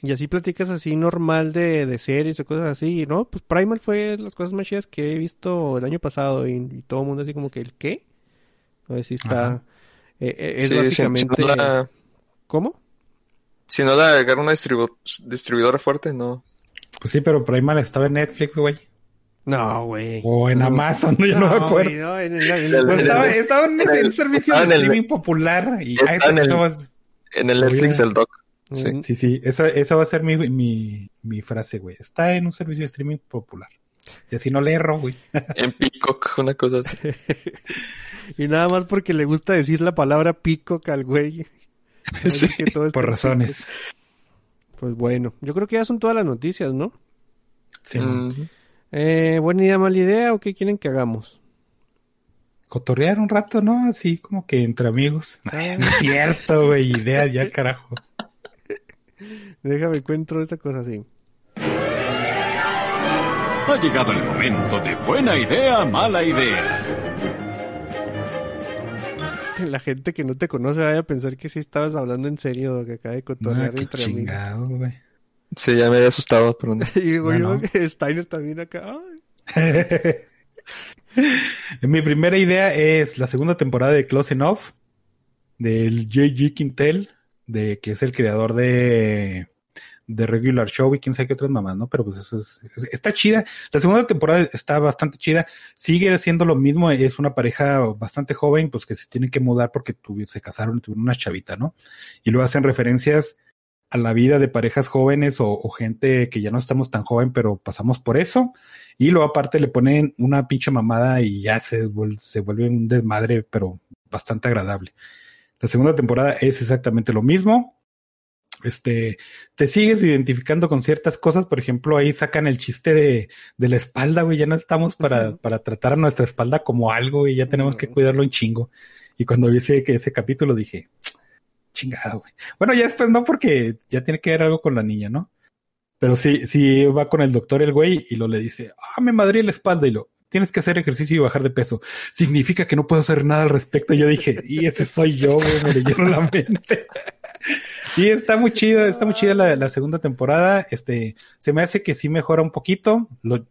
Y así platicas así normal de, de series o cosas así, ¿no? Pues Primal fue las cosas más chidas que he visto el año pasado y, todo el mundo así como que el qué. A ver si está... Eh, eh, es básicamente... ¿Cómo? Si no la agarra una distribuidora fuerte, no. Pues sí, pero Primal estaba en Netflix, güey. No, güey. O en Amazon, no, yo no, me acuerdo. en estaba, estaba, en, ese servicio de streaming popular. Y a eso, en, el, en el Netflix el doc. Sí, sí, sí. Esa, esa va a ser mi, mi, mi frase, güey. Está en un servicio de streaming popular. Y así no le erro, güey. En Peacock, una cosa así. y nada más porque le gusta decir la palabra Peacock al güey. Sí, por razones. Pues bueno, yo creo que ya son todas las noticias, ¿no? Sí. Eh, ¿Buena idea, mala idea o qué quieren que hagamos? Cotorrear un rato, ¿no? Así como que entre amigos. No es cierto, güey. Idea ya, carajo. Déjame encuentro esta cosa así. Ha llegado el momento de buena idea, mala idea. La gente que no te conoce vaya a pensar que sí estabas hablando en serio, que acaba de cotorrear entre amigos. Güey. Sí, ya me había asustado, pero no. y digo yo que Steiner también acá. Mi primera idea es la segunda temporada de Close Enough del J.G. Quintel, de que es el creador de de Regular Show y quién sabe qué otras mamás, ¿no? Pero pues eso es, está chida. La segunda temporada está bastante chida. Sigue haciendo lo mismo. Es una pareja bastante joven, pues que se tiene que mudar porque se casaron y tuvieron una chavita, ¿no? Y luego hacen referencias a la vida de parejas jóvenes o, gente que ya no estamos tan joven, pero pasamos por eso. Y luego aparte le ponen una pinche mamada y ya se, se vuelve un desmadre, pero bastante agradable. La segunda temporada es exactamente lo mismo. Este, te sigues identificando con ciertas cosas, por ejemplo, ahí sacan el chiste de, de la espalda, güey, ya no estamos para, para tratar a nuestra espalda como algo y ya tenemos que cuidarlo en chingo. Y cuando vi ese, ese capítulo dije, chingado, güey. Bueno, ya después no, porque ya tiene que ver algo con la niña, ¿no? Pero sí, sí va con el doctor el güey y lo le dice, ah, me madrí la espalda y lo, tienes que hacer ejercicio y bajar de peso. Significa que no puedo hacer nada al respecto. Yo dije, y ese soy yo, güey, me leyeron la mente. sí, está muy chido, está muy chida la, segunda temporada. Este, se me hace que sí mejora un poquito. Lo,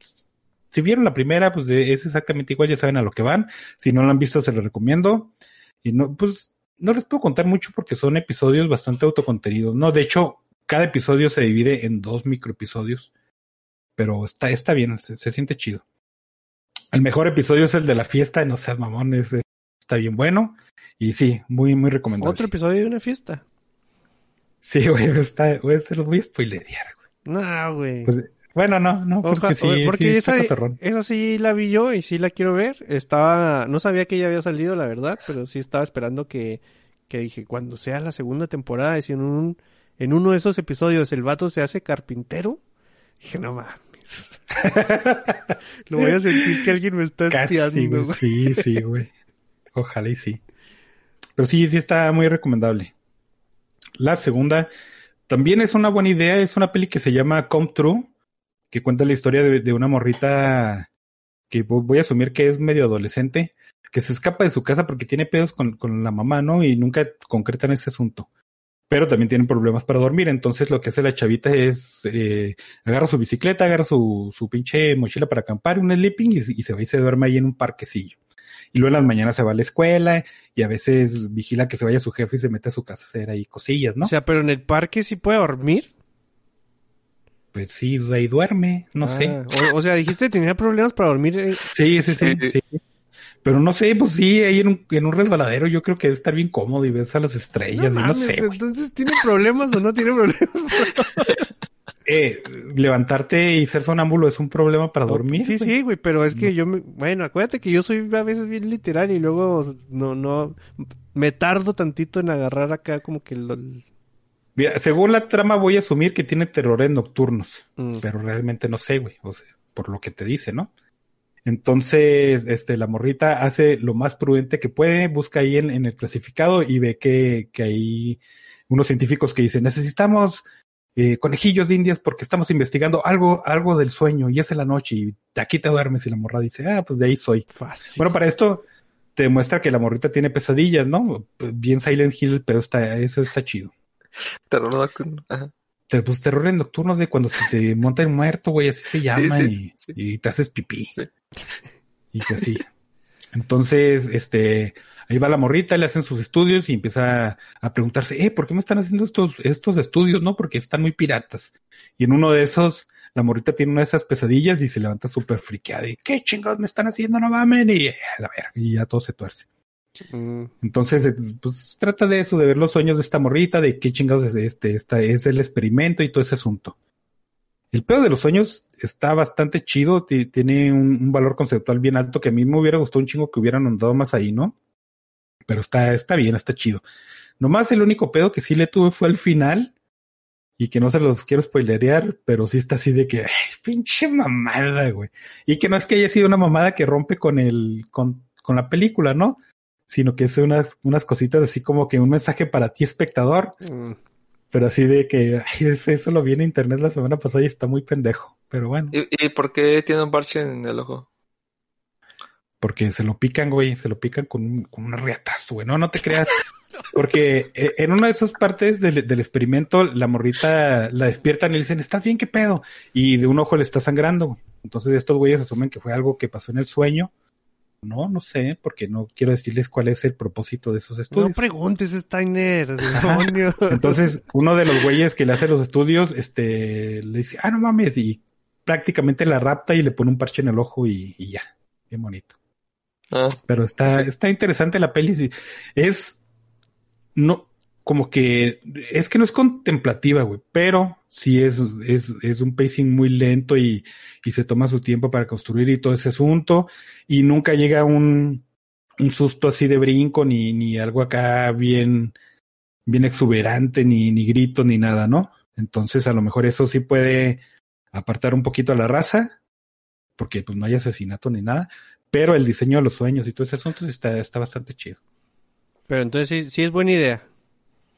si vieron la primera, pues es exactamente igual, ya saben a lo que van. Si no lo han visto, se lo recomiendo. Y no, pues no les puedo contar mucho porque son episodios bastante autocontenidos. No, de hecho, cada episodio se divide en dos microepisodios. Pero está, está bien, se, siente chido. El mejor episodio es el de la fiesta, no seas mamones, está bien bueno. Y sí, muy, muy recomendable. Otro episodio de una fiesta. Sí, güey, está, güey, se los voy a spoilerear, güey. No, güey. Pues, bueno, no, no, porque sí, porque esa, esa, sí la vi yo y sí la quiero ver. Estaba, no sabía que ya había salido, la verdad, pero sí estaba esperando que, que dije, cuando sea la segunda temporada, y en un, en uno de esos episodios el vato se hace carpintero, dije, no mames. Lo voy a sentir que alguien me está espiando. Sí, sí, güey. Ojalá y sí. Pero sí, sí está muy recomendable. La segunda también es una buena idea, es una peli que se llama Come True que cuenta la historia de, una morrita que voy a asumir que es medio adolescente, que se escapa de su casa porque tiene pedos con, con la mamá, ¿no? Y nunca concretan ese asunto. Pero también tienen problemas para dormir, entonces lo que hace la chavita es eh, agarra su bicicleta, agarra su, su pinche mochila para acampar, un sleeping y, y se va y se duerme ahí en un parquecillo. Y luego en las mañanas se va a la escuela y a veces vigila que se vaya su jefe y se mete a su casa a hacer ahí cosillas, ¿no? O sea, pero en el parque sí puede dormir pues sí, ahí duerme, no sé. Ah, o, sea, dijiste que tenía problemas para dormir. Eh. Sí, sí, sí, sí, Pero no sé, pues sí, ahí en un, en un resbaladero yo creo que debe estar bien cómodo y ves a las estrellas no y no sé. Entonces, ¿tiene problemas o no tiene problemas? eh, levantarte y ser sonámbulo es un problema para dormir. Sí, sí, güey, pero es que yo, me, bueno, acuérdate que yo soy a veces bien literal y luego no, no, me tardo tantito en agarrar acá como que lo, Mira, según la trama voy a asumir que tiene terrores nocturnos, mm. pero realmente no sé, güey, o sea, por lo que te dice, ¿no? Entonces, este, la morrita hace lo más prudente que puede, busca ahí en, en el clasificado y ve que, que hay unos científicos que dicen, necesitamos eh, conejillos de indias porque estamos investigando algo, algo del sueño y es en la noche y de aquí te duermes y la morra dice, ah, pues de ahí soy. Fácil. Bueno, para esto te demuestra que la morrita tiene pesadillas, ¿no? Bien Silent Hill, pero está, eso está chido. Terror nocturno. Ajá. Pues terror en nocturno de cuando se te monta el muerto, güey, así se llama y, y, te haces pipí. Y que así. Entonces, este, ahí va la morrita, le hacen sus estudios y empieza a preguntarse, eh, ¿por qué me están haciendo estos, estos estudios? No, porque están muy piratas. Y en uno de esos, la morrita tiene una de esas pesadillas y se levanta súper friqueada y, ¿qué chingados me están haciendo? No mamen. Y, a ver, y ya todo se tuerce. Mm. Entonces, pues trata de eso, de ver los sueños de esta morrita, de qué chingados es este, esta es el experimento y todo ese asunto. El pedo de los sueños está bastante chido, tiene un, valor conceptual bien alto que a mí me hubiera gustado un chingo que hubieran andado más ahí, ¿no? Pero está, está bien, está chido. Nomás el único pedo que sí le tuve fue al final y que no se los quiero spoilerear, pero sí está así de que, pinche mamada, güey. Y que no es que haya sido una mamada que rompe con el, con, con la película, ¿no? Sino que es unas, unas cositas así como que un mensaje para ti, espectador. Mm. Pero así de que ay, eso lo vi en internet la semana pasada y está muy pendejo. Pero bueno. ¿Y, por qué tiene un parche en el ojo? Porque se lo pican, güey. Se lo pican con un, con un riatazo, güey. No, no te creas. Porque eh, en una de esas partes del, del, experimento, la morrita la despiertan y le dicen, ¿estás bien? ¿Qué pedo? Y de un ojo le está sangrando. Entonces estos güeyes asumen que fue algo que pasó en el sueño no, no sé, porque no quiero decirles cuál es el propósito de esos estudios. No preguntes, Steiner, Entonces, uno de los güeyes que le hace los estudios, este, le dice, ah, no mames, y prácticamente la rapta y le pone un parche en el ojo y, ya. Bien bonito. Ah. Pero está, está interesante la peli. Es, no, como que, es que no es contemplativa, güey, pero sí es, es, es un pacing muy lento y, y, se toma su tiempo para construir y todo ese asunto y nunca llega un, un susto así de brinco ni, ni algo acá bien, bien exuberante, ni, ni grito, ni nada, ¿no? Entonces a lo mejor eso sí puede apartar un poquito a la raza, porque pues no hay asesinato ni nada, pero el diseño de los sueños y todo ese asunto está, está bastante chido. Pero entonces sí, sí es buena idea.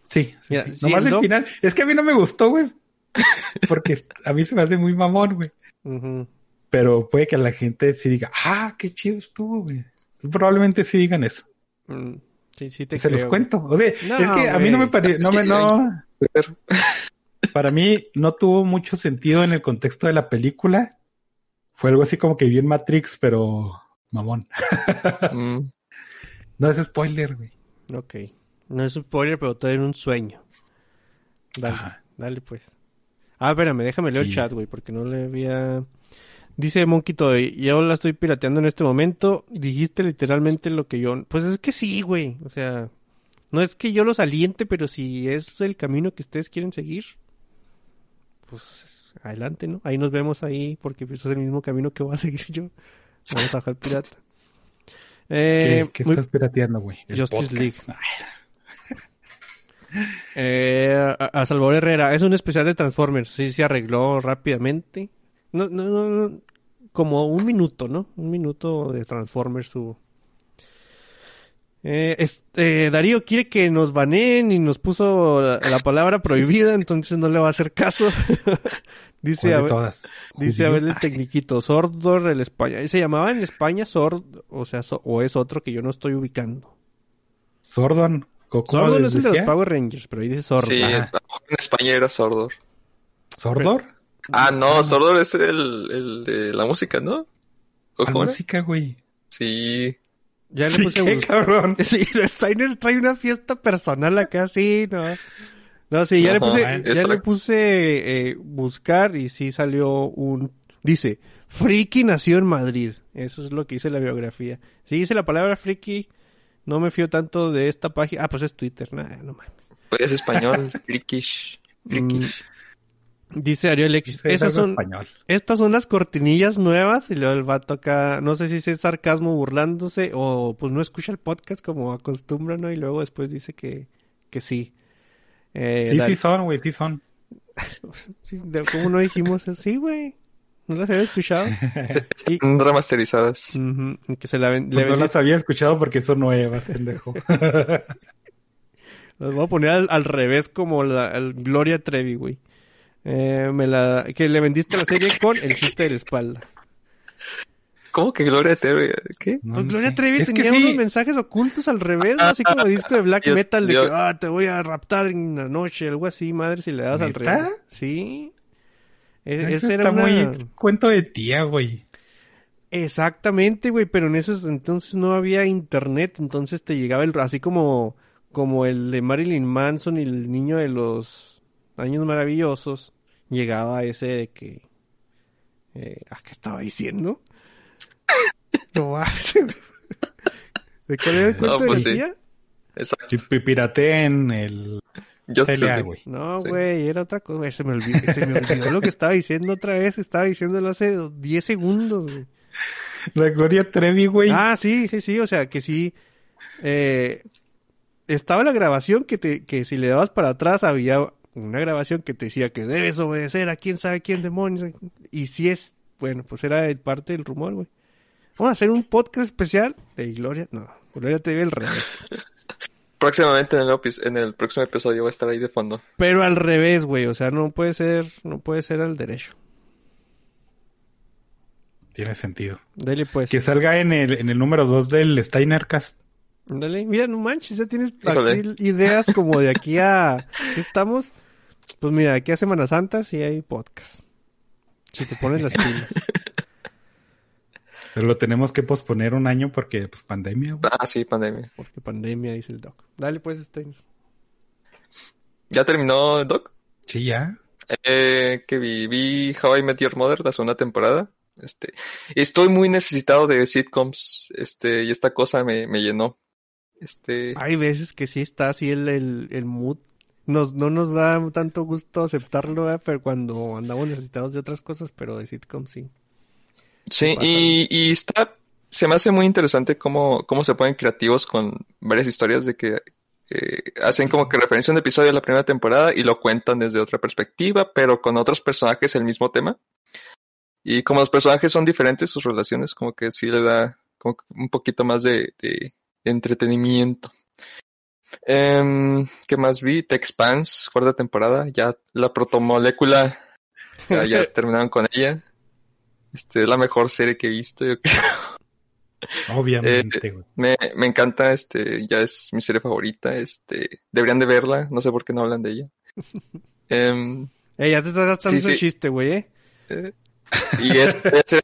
Sí, sí, Nomás el final. Es que a mí no me gustó, güey. Porque a mí se me hace muy mamón, güey. Pero puede que la gente sí diga, ah, qué chido estuvo, güey. Probablemente sí digan eso. Mm, sí, sí te Se los cuento. O sea, es que a mí no me parece, no me, no. Para mí no tuvo mucho sentido en el contexto de la película. Fue algo así como que bien Matrix, pero mamón. Mm. No es spoiler, güey. Ok. No es spoiler, pero todo en un sueño. Dale, dale pues. Ah, espérame, déjame leer el chat, güey, porque no le había... Dice Monkey Toy, yo la estoy pirateando en este momento. Dijiste literalmente lo que yo... Pues es que sí, güey. O sea, no es que yo los aliente, pero si es el camino que ustedes quieren seguir, pues adelante, ¿no? Ahí nos vemos ahí, porque pues, es el mismo camino que voy a seguir yo. Vamos a bajar pirata. Eh, ¿Qué, estás pirateando, güey? Justice League. Eh, a Salvador Herrera, es un especial de Transformers, sí se arregló rápidamente. No, no, no, como un minuto, ¿no? Un minuto de Transformers su. Eh, este, Darío quiere que nos baneen y nos puso la, palabra prohibida, entonces no le va a hacer caso. dice a ver, dice a ver el tecniquito, Sordor el España. ¿Se llamaba en España Sord, o sea, o es otro que yo no estoy ubicando? Sordon. Sordor es el de los Power Rangers, pero ahí dice Sordor. Sí, en España era Sordor. ¿Sordor? Ah, no, Sordor es el, el de la música, ¿no? La música, güey. Sí. Ya le puse qué, cabrón. Sí, Steiner trae una fiesta personal acá, sí, no. No, sí, ya le puse, ya le puse eh, buscar y sí salió un, dice, Friki nació en Madrid. Eso es lo que dice la biografía. Sí dice la palabra friki, no me fío tanto de esta página. Ah, pues es Twitter, nada, no mames. Pues es español, frikish. Mm, dice Ariel Alexis, esas son, estas son las cortinillas nuevas y luego el vato acá, no sé si es sarcasmo burlándose o pues no escucha el podcast como acostumbra, ¿no? Y luego después dice que, que sí. Eh, sí, sí son, güey, sí son. ¿Cómo no dijimos así, güey? ¿No las había escuchado? Están remasterizadas. que se la pues no las había escuchado porque son nuevas, pendejo. las voy a poner al, revés como la Gloria Trevi, güey. Eh, me la, que le vendiste la serie con el chiste de la espalda. ¿Cómo que Gloria Trevi? ¿Qué? pues Gloria Trevi tenía unos mensajes ocultos al revés, así como disco de black metal de que ah, te voy a raptar en la noche, algo así, madre, si le das al revés. Sí. E-, ese era muy cuento de tía, güey. Exactamente, güey, pero en ese entonces no había internet, entonces te llegaba el así como como el de Marilyn Manson y el niño de los años maravillosos, llegaba ese de que eh, ¿a qué estaba diciendo? No ¿De cuál era el cuento pues de tía? Exacto. Pirateen el yo güey. No, güey, era otra cosa. Se me, olvidó, se me olvidó lo que estaba diciendo otra vez. Estaba diciéndolo hace 10 segundos, güey. La Gloria Trevi, güey. Ah, sí, sí, sí. O sea, que sí. Eh, estaba la grabación que, te, que si le dabas para atrás había una grabación que te decía que debes obedecer a quién sabe quién demonios. Y si es, bueno, pues era parte del rumor, güey. Vamos a hacer un podcast especial de Gloria. No, Gloria Trevi al revés. Próximamente en el, en el próximo episodio va a estar ahí de fondo. Pero al revés, güey. O sea, no puede ser, no puede ser al derecho. Tiene sentido. Dale pues. Que salga en el, en el número 2 del Steinercast. Dale, mira, no manches, ya tienes ideas como de aquí a... estamos? Pues mira, aquí a Semana Santa sí hay podcast. Si te pones las pilas. Pero lo tenemos que posponer un año porque, pues, pandemia. Ah, sí, pandemia. Porque pandemia, dice el doc. Dale, pues, Stein. ¿Ya terminó el doc? Sí, ya. Eh, que vi, vi How I Met Your Mother, la segunda temporada. Este, estoy muy necesitado de sitcoms, este, y esta cosa me, me llenó. Este. Hay veces que sí está así el, el, el mood. Nos, no nos da tanto gusto aceptarlo, ¿eh? pero cuando andamos necesitados de otras cosas, pero de sitcoms sí. Sí, y, y está, se me hace muy interesante cómo, cómo se ponen creativos con varias historias de que eh, hacen como que referencia a un episodio de la primera temporada y lo cuentan desde otra perspectiva, pero con otros personajes el mismo tema. Y como los personajes son diferentes, sus relaciones como que sí le da como un poquito más de, de entretenimiento. Eh, ¿Qué más vi? The Expanse, cuarta temporada, ya la protomolécula, ya, ya terminaron con ella. Este, es la mejor serie que he visto, yo creo. Obviamente, eh, me, me encanta, este, ya es mi serie favorita, este, deberían de verla, no sé por qué no hablan de ella. eh, ya te estás gastando ese chiste, güey, ¿eh? ¿eh? y es,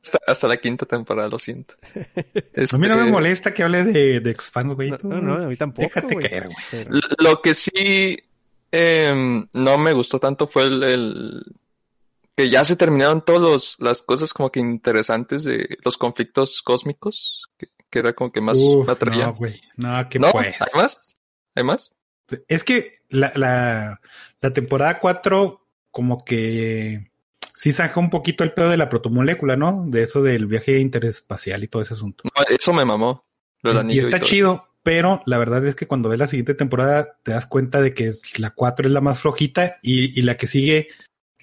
hasta, hasta, la quinta temporada, lo siento. a mí no me este, molesta que hable de, de Expand, güey. No, no, a mí tampoco. Déjate caer, güey. Lo que sí eh, no me gustó tanto fue el, que ya se terminaron todas las cosas como que interesantes de los conflictos cósmicos, que, era como que más Uf, No, güey. No, que pues. ¿Hay más? ¿Hay más? Es que la, la, la temporada 4 como que sí saca un poquito el pedo de la protomolécula, ¿no? De eso del viaje interespacial y todo ese asunto. No, eso me mamó. y está chido, pero la verdad es que cuando ves la siguiente temporada te das cuenta de que la 4 es la más flojita y, y la que sigue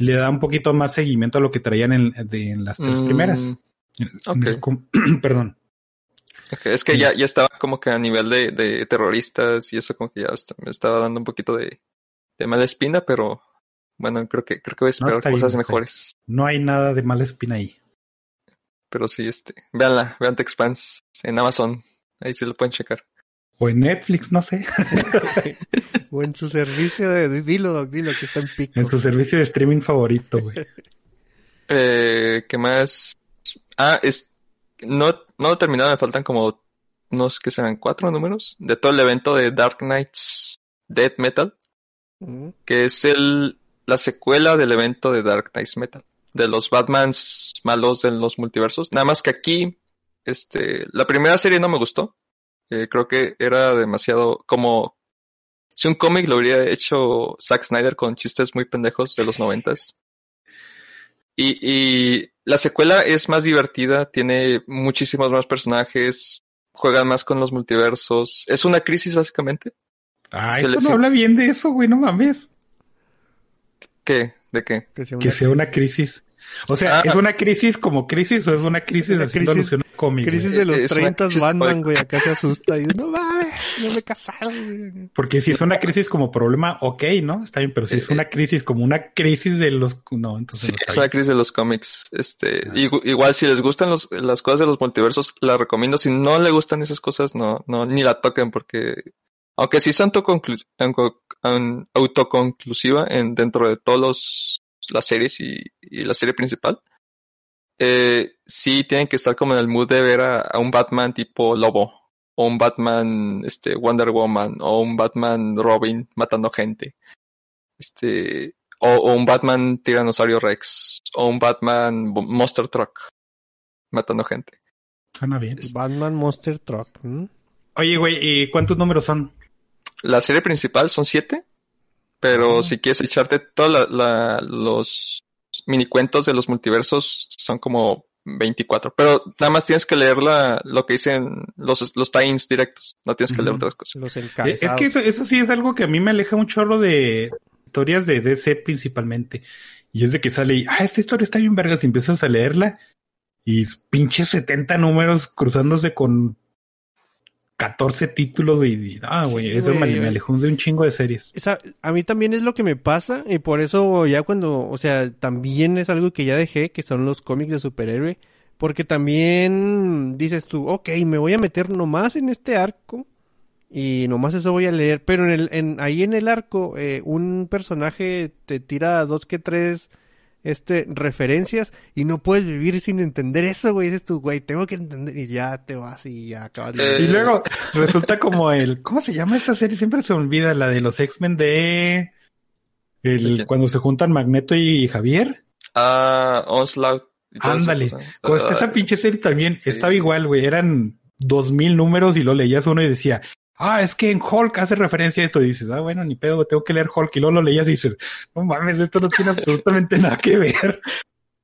le da un poquito más seguimiento a lo que traían en, de, en las tres mm, primeras. Perdón. es que ya, ya estaba como que a nivel de, de terroristas y eso como que ya me estaba dando un poquito de, de mala espina, pero bueno, creo que creo que voy a esperar cosas mejores. No hay nada de mala espina ahí. Pero sí, este, véanla, vean The Expanse en Amazon, ahí sí lo pueden checar. O en Netflix, no sé. o en su servicio de... Dilo, Doc, dilo que está en pico. En su servicio de streaming favorito, güey. eh, ¿Qué más? Ah, es... No, no he terminado, me faltan como unos que sean cuatro números de todo el evento de Dark Knights Dead Metal, que es el la secuela del evento de Dark Knights Metal, de los Batmans malos de los multiversos. Nada más que aquí, este, la primera serie no me gustó, eh, creo que era demasiado como si un cómic lo hubiera hecho Zack Snyder con chistes muy pendejos de los noventas. Y, y la secuela es más divertida, tiene muchísimos más personajes, juega más con los multiversos. Es una crisis básicamente. Ah, eso no habla bien de eso, güey, no mames. ¿Qué? ¿De qué? Que sea una, crisis. O sea, ah, ¿es una crisis como crisis o es una crisis de alusión cómic? Crisis de los 30 Batman, güey, acá se asusta y no mames, no me casaron, Porque si es una crisis como problema, ok, ¿no? Está bien, pero si es una crisis como una crisis de los, no, entonces. Sí, es una crisis de los cómics. Este, ah. igual si les gustan los, las cosas de los multiversos, la recomiendo. Si no le gustan esas cosas, no, no, ni la toquen porque, aunque sí son autoconclusiva en, dentro de todos los las series y, la serie principal, eh, sí tienen que estar como en el mood de ver a, un Batman tipo Lobo, o un Batman este, Wonder Woman, o un Batman Robin matando gente, este, o, un Batman Tiranosaurio Rex, o un Batman Monster Truck matando gente. Suena bien. Batman Monster Truck. Oye, güey, ¿y cuántos números son? La serie principal son siete. Pero si quieres echarte todos los mini cuentos de los multiversos, son como 24. Pero nada más tienes que leer lo que dicen los, los tie-ins directos. No tienes que leer otras cosas. Los es que eso, sí es algo que a mí me aleja un chorro de historias de DC principalmente. Y es de que sale y, ah, esta historia está bien vergas y empiezas a leerla y pinches 70 números cruzándose con 14 títulos de... Ah, güey, eso me, alejó de un chingo de series. a mí también es lo que me pasa y por eso ya cuando, o sea, también es algo que ya dejé, que son los cómics de superhéroe, porque también dices tú, ok, me voy a meter nomás en este arco y nomás eso voy a leer, pero en el, en, ahí en el arco eh, un personaje te tira dos que tres este, referencias y no puedes vivir sin entender eso, güey. Dices tú, güey, tengo que entender y ya te vas y ya acabas de... y luego resulta como el, ¿cómo se llama esta serie? Siempre se olvida la de los X-Men de... El, cuando se juntan Magneto y Javier. Ah, Onslaught. Ándale. Pues esa pinche serie también estaba igual, güey. Eran dos mil números y lo leías uno y decía, ah, es que en Hulk hace referencia a esto y dices, ah, bueno, ni pedo, tengo que leer Hulk y luego lo leías y dices, no mames, esto no tiene absolutamente nada que ver.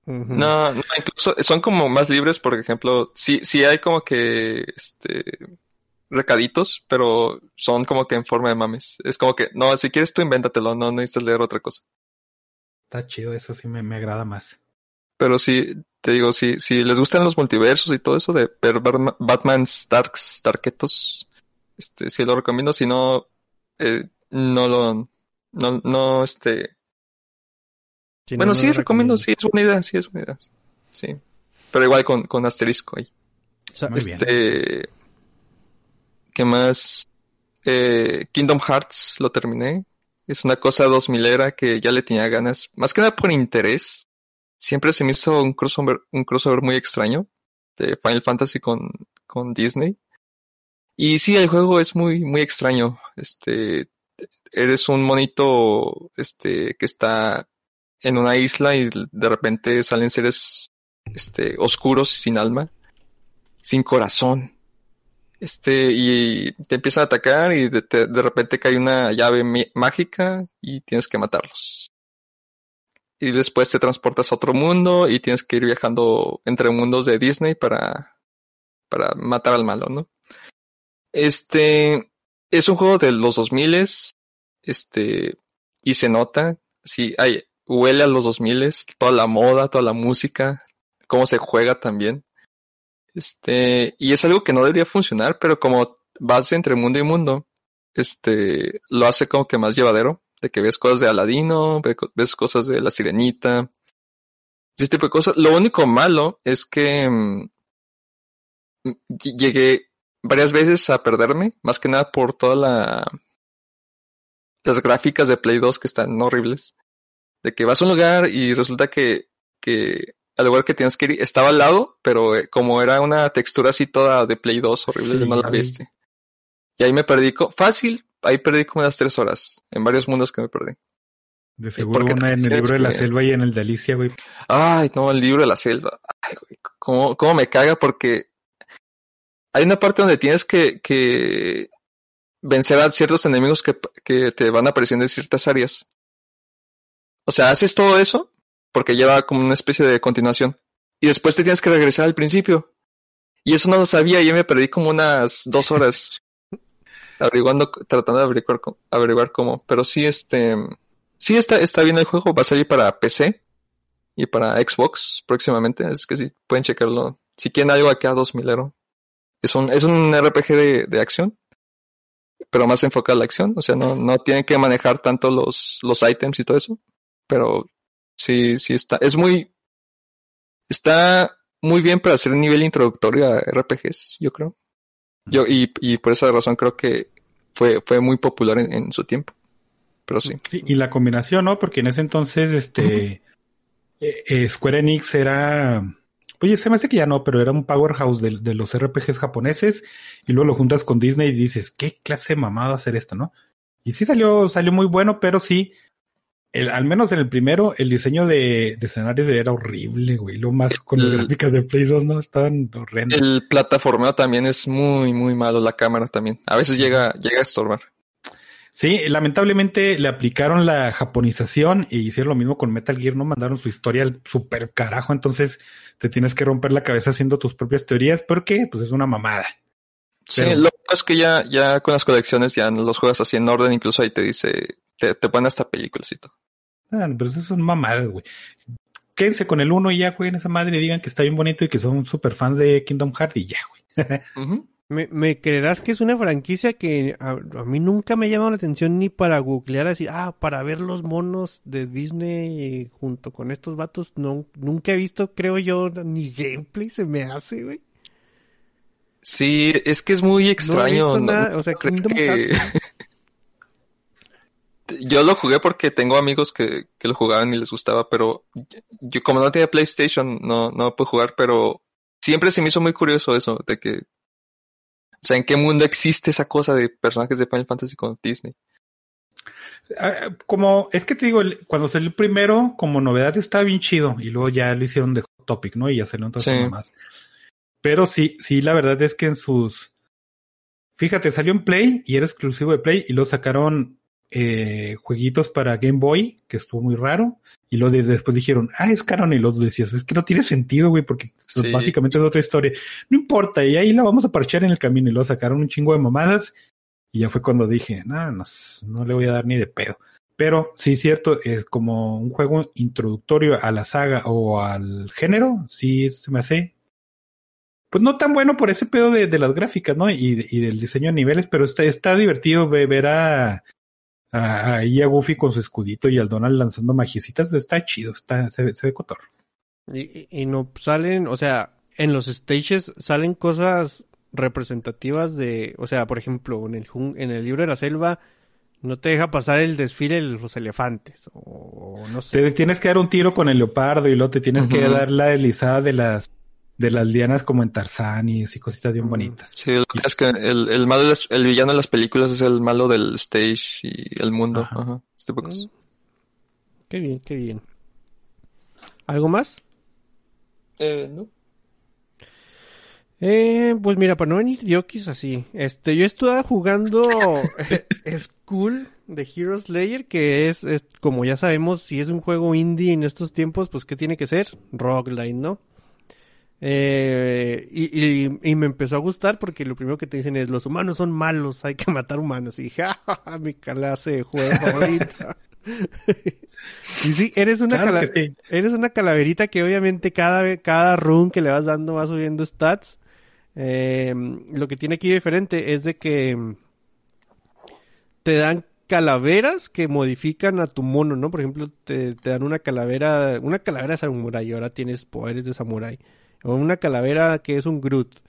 No, no, incluso son como más libres, por ejemplo, sí, sí hay como que, este, recaditos, pero son como que en forma de mames. Es como que, no, si quieres tú invéntatelo, no necesitas leer otra cosa. Está chido, eso sí me, me agrada más. Pero sí, te digo, si, si les gustan los multiversos y todo eso de ver Batman's Darks, Darketos, este, sí lo recomiendo, si no, eh, no lo, no, no, este. bueno, sí, recomiendo, sí, es buena idea, sí, es buena idea. Sí. Pero igual con, con asterisco ahí. este, ¿qué más? Eh, Kingdom Hearts lo terminé. Es una cosa dos milera que ya le tenía ganas. Más que nada por interés. Siempre se me hizo un crossover, un crossover muy extraño de Final Fantasy con, con Disney. Y sí, el juego es muy, muy extraño. Este, eres un monito, este, que está en una isla y de repente salen seres, este, oscuros, sin alma, sin corazón. Este, y te empiezan a atacar y de, de repente cae una llave mágica y tienes que matarlos. Y después te transportas a otro mundo y tienes que ir viajando entre mundos de Disney para, para matar al malo, ¿no? Este es un juego de los 2000 este y se nota, sí, hay huele a los 2000 toda la moda, toda la música, cómo se juega también. Este, y es algo que no debería funcionar, pero como vas entre mundo y mundo, este, lo hace como que más llevadero, de que ves cosas de Aladino, ves cosas de la Sirenita, ese tipo de cosas. Lo único malo es que mm, llegué varias veces a perderme, más que nada por toda la las gráficas de Play 2 que están horribles. De que vas a un lugar y resulta que, que al lugar que tienes que ir estaba al lado, pero eh, como era una textura así toda de Play 2 horrible, no la viste. Y ahí me perdí, fácil, ahí perdí como unas tres horas, en varios mundos que me perdí. De seguro una en el libro de la selva y en el de Alicia, güey. Ay, no, el libro de la selva. Ay, güey, cómo, cómo me caga porque hay una parte donde tienes que, que vencer a ciertos enemigos que, que te van apareciendo en ciertas áreas. O sea, haces todo eso porque lleva como una especie de continuación. Y después te tienes que regresar al principio. Y eso no lo sabía, y me perdí como unas dos horas averiguando, tratando de averiguar, averiguar cómo. Pero sí, este, sí está, está bien el juego, va a salir para PC. y para Xbox próximamente. Es que sí, pueden checarlo. Si quieren algo acá 2000 ero. Es un, es un RPG de, de acción, pero más enfocado a la acción. O sea, no, no tienen que manejar tanto los, los items y todo eso. Pero sí, sí está. Es muy. Está muy bien para hacer nivel introductorio a RPGs, yo creo. Yo, y, y por esa razón creo que fue, fue muy popular en, su tiempo. Pero sí. Y, la combinación, ¿no? Porque en ese entonces, este, eh, eh, Square Enix era, oye, se me hace que ya no, pero era un powerhouse de, de, los RPGs japoneses y luego lo juntas con Disney y dices, ¿qué clase de mamada hacer esto, no? Y sí salió, salió muy bueno, pero sí, el, al menos en el primero, el diseño de, de escenarios era horrible, güey. Lo más con las gráficas de Play 2, ¿no? Estaban horrendos. El plataformeo también es muy, muy malo. La cámara también. A veces llega, llega a estorbar. Sí, lamentablemente le aplicaron la japonización y hicieron lo mismo con Metal Gear, no mandaron su historia al super carajo, entonces te tienes que romper la cabeza haciendo tus propias teorías porque pues es una mamada. Sí, lo que es que ya, ya con las colecciones ya los juegas así en orden, incluso ahí te dice, te, te pone hasta películas y todo. Ah, pero eso son mamadas, güey. Quédense con el uno y ya jueguen esa madre y digan que está bien bonito y que son super fans de Kingdom Hearts y ya, güey. ¿Me, ¿Me, creerás que es una franquicia que a, mí nunca me ha llamado la atención ni para googlear así, ah, para ver los monos de Disney junto con estos vatos? No, nunca he visto, creo yo, ni gameplay se me hace, güey. Sí, es que es muy extraño. No o sea, Kingdom yo lo jugué porque tengo amigos que, que, lo jugaban y les gustaba, pero yo como no tenía PlayStation no, no pude jugar, pero siempre se me hizo muy curioso eso, de que o sea, ¿en qué mundo existe esa cosa de personajes de Final Fantasy con Disney? Ah, como, es que te digo, cuando salió el primero, como novedad estaba bien chido, y luego ya lo hicieron de topic, ¿no? Y ya salieron otras sí. más. Pero sí, sí, la verdad es que en sus. Fíjate, salió en Play y era exclusivo de Play, y luego sacaron eh, jueguitos para Game Boy, que estuvo muy raro. Y luego después dijeron, ah, es canon. Y luego decías, es que no tiene sentido, güey, porque básicamente es otra historia. No importa, y ahí la vamos a parchar en el camino. Y luego sacaron un chingo de mamadas. Y ya fue cuando dije, no, no, no le voy a dar ni de pedo. Pero sí, cierto, es como un juego introductorio a la saga o al género. Sí, se me hace. Pues no tan bueno por ese pedo de, de las gráficas, ¿no? Y, y, del diseño de niveles, pero está, está divertido ver a, ahí a Goofy con su escudito y al Donald lanzando magiecitas, está chido, está, se, se ve cotor. Y, y, no salen, o sea, en los stages salen cosas representativas de, o sea, por ejemplo, en el, en el libro de la selva no te deja pasar el desfile de los elefantes, o, no sé. Te tienes que dar un tiro con el leopardo y luego te tienes que dar la deslizada de las de las lianas como en Tarzán y así cositas bien bonitas. Sí, es que el, el malo, el villano de las películas es el malo del stage y el mundo. Ajá. Este mm. Qué bien, qué bien. ¿Algo más? Eh, no. Eh, pues mira, para no venir diokis así, este, yo estuve jugando School de Hero Slayer, que es, es, como ya sabemos, si es un juego indie en estos tiempos, pues ¿qué tiene que ser? Roguelite, ¿no? Eh, y, y, me empezó a gustar porque lo primero que te dicen es los humanos son malos, hay que matar humanos. Y dije, ah, mi clase de juego favorita. y sí, eres una, eres una calaverita que obviamente cada, cada run que le vas dando va subiendo stats. Eh, lo que tiene aquí diferente es de que te dan calaveras que modifican a tu mono, ¿no? Por ejemplo, te, te dan una calavera, una calavera de samurai y ahora tienes poderes de samurai o una calavera que es un Groot.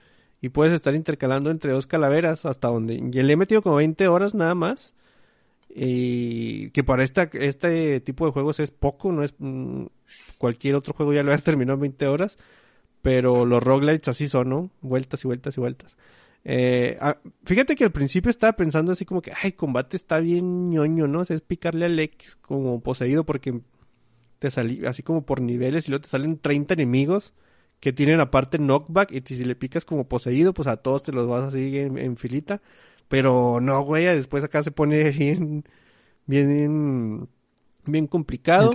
Y puedes estar intercalando entre dos calaveras hasta donde... Y le he metido como 20 horas nada más. Y que para esta, este tipo de juegos es poco, no es... Mm, cualquier otro juego ya lo has terminado en 20 horas. Pero los roguelites así son, ¿no? Vueltas y vueltas y vueltas. Eh, ah, fíjate que al principio estaba pensando así como que, ay, combate está bien ñoño, ¿no? O es picarle al X como poseído porque te salí así como por niveles y luego te salen 30 enemigos que tienen aparte knockback y si le picas como poseído, pues a todos te los vas a seguir en, filita. Pero no, güey, después acá se pone bien, bien, bien complicado.